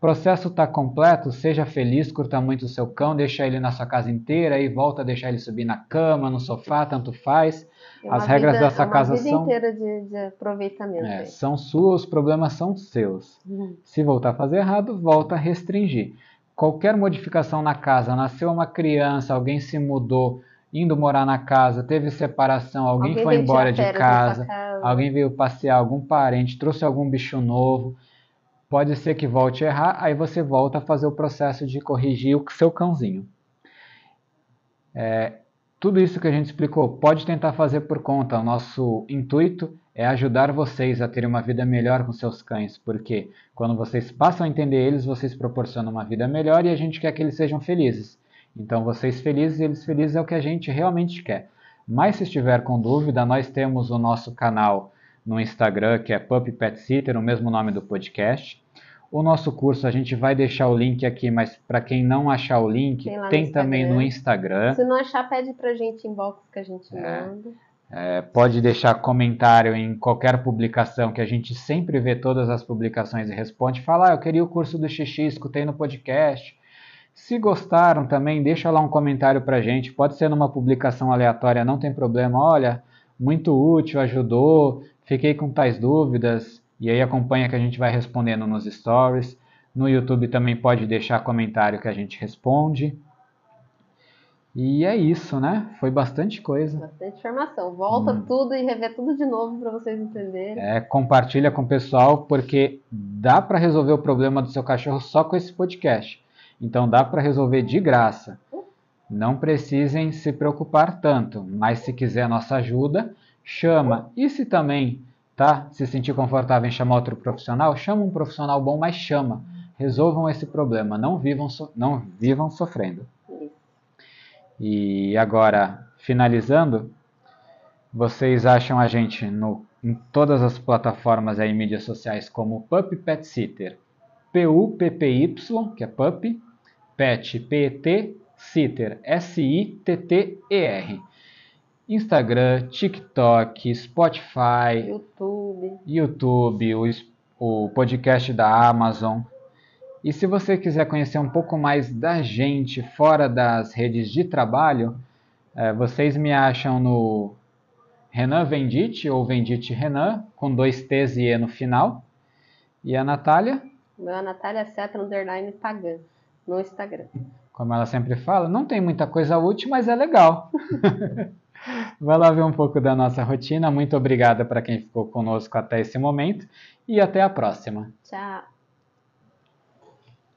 Processo está completo, seja feliz, curta muito o seu cão, deixa ele na sua casa inteira e volta a deixar ele subir na cama, no sofá, tanto faz. É uma As regras vida- dessa é uma casa vida são- inteira de, de aproveitamento. É, aí. são suas, os problemas são seus. Uhum. Se voltar a fazer errado, volta a restringir. Qualquer modificação na casa, nasceu uma criança, alguém se mudou, indo morar na casa, teve separação, alguém, foi veio embora de casa, casa. alguém veio passear, algum parente, trouxe algum bicho novo, pode ser que volte a errar, aí você volta a fazer o processo de corrigir o seu cãozinho. É, tudo isso que a gente explicou, pode tentar fazer por conta. O nosso intuito é ajudar vocês a terem uma vida melhor com seus cães, porque quando vocês passam a entender eles, vocês proporcionam uma vida melhor e a gente quer que eles sejam felizes. Então, vocês felizes e eles felizes é o que a gente realmente quer. Mas se estiver com dúvida, nós temos o nosso canal no Instagram, que é Pup Pet Sitter, o mesmo nome do podcast. O nosso curso a gente vai deixar o link aqui, mas para quem não achar o link, Tem tem, também no Instagram. Se não achar, pede pra gente inbox que a gente É. manda. É, pode deixar comentário em qualquer publicação, que a gente sempre vê todas as publicações e responde. Fala, ah, eu queria o curso do Xixi, escutei no podcast. Se gostaram também, deixa lá um comentário pra gente. Pode ser numa publicação aleatória, não tem problema. Olha, muito útil, ajudou, fiquei com tais dúvidas. E aí acompanha que a gente vai respondendo nos stories. No YouTube também pode deixar comentário que a gente responde. E é isso, né? Foi bastante coisa. Bastante informação. Volta Hum. tudo e revê tudo de novo pra vocês entenderem. É, compartilha com o pessoal, porque dá para resolver o problema do seu cachorro só com esse podcast. Então dá para resolver de graça. Não precisem se preocupar tanto, mas se quiser a nossa ajuda, chama. E se também tá, se sentir confortável em chamar outro profissional, chama um profissional bom, mas chama. Resolvam esse problema, não vivam, so- não vivam sofrendo. E agora, finalizando, vocês acham a gente no, em todas as plataformas aí, mídias sociais como Pup Pet Sitter, P-U-P-P-Y, que é Pup, Pet, P-E-T, Sitter, S-I-T-T-E-R. Instagram, TikTok, Spotify, YouTube. YouTube, o, o podcast da Amazon. E se você quiser conhecer um pouco mais da gente fora das redes de trabalho, eh, vocês me acham no Renan Vendite ou Vendite Renan, com dois T's e E no final. E a Natália, meu é Natália Seta Underline Pagan. No Instagram. como ela sempre fala, não tem muita coisa útil, mas é legal. Vai lá ver um pouco da nossa rotina. Muito obrigada para quem ficou conosco até esse momento e até a próxima. Tchau.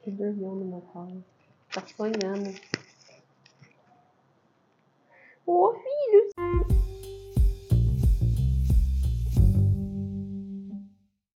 Ele dormiu no meu colo. Tá sonhando. Ô, filho.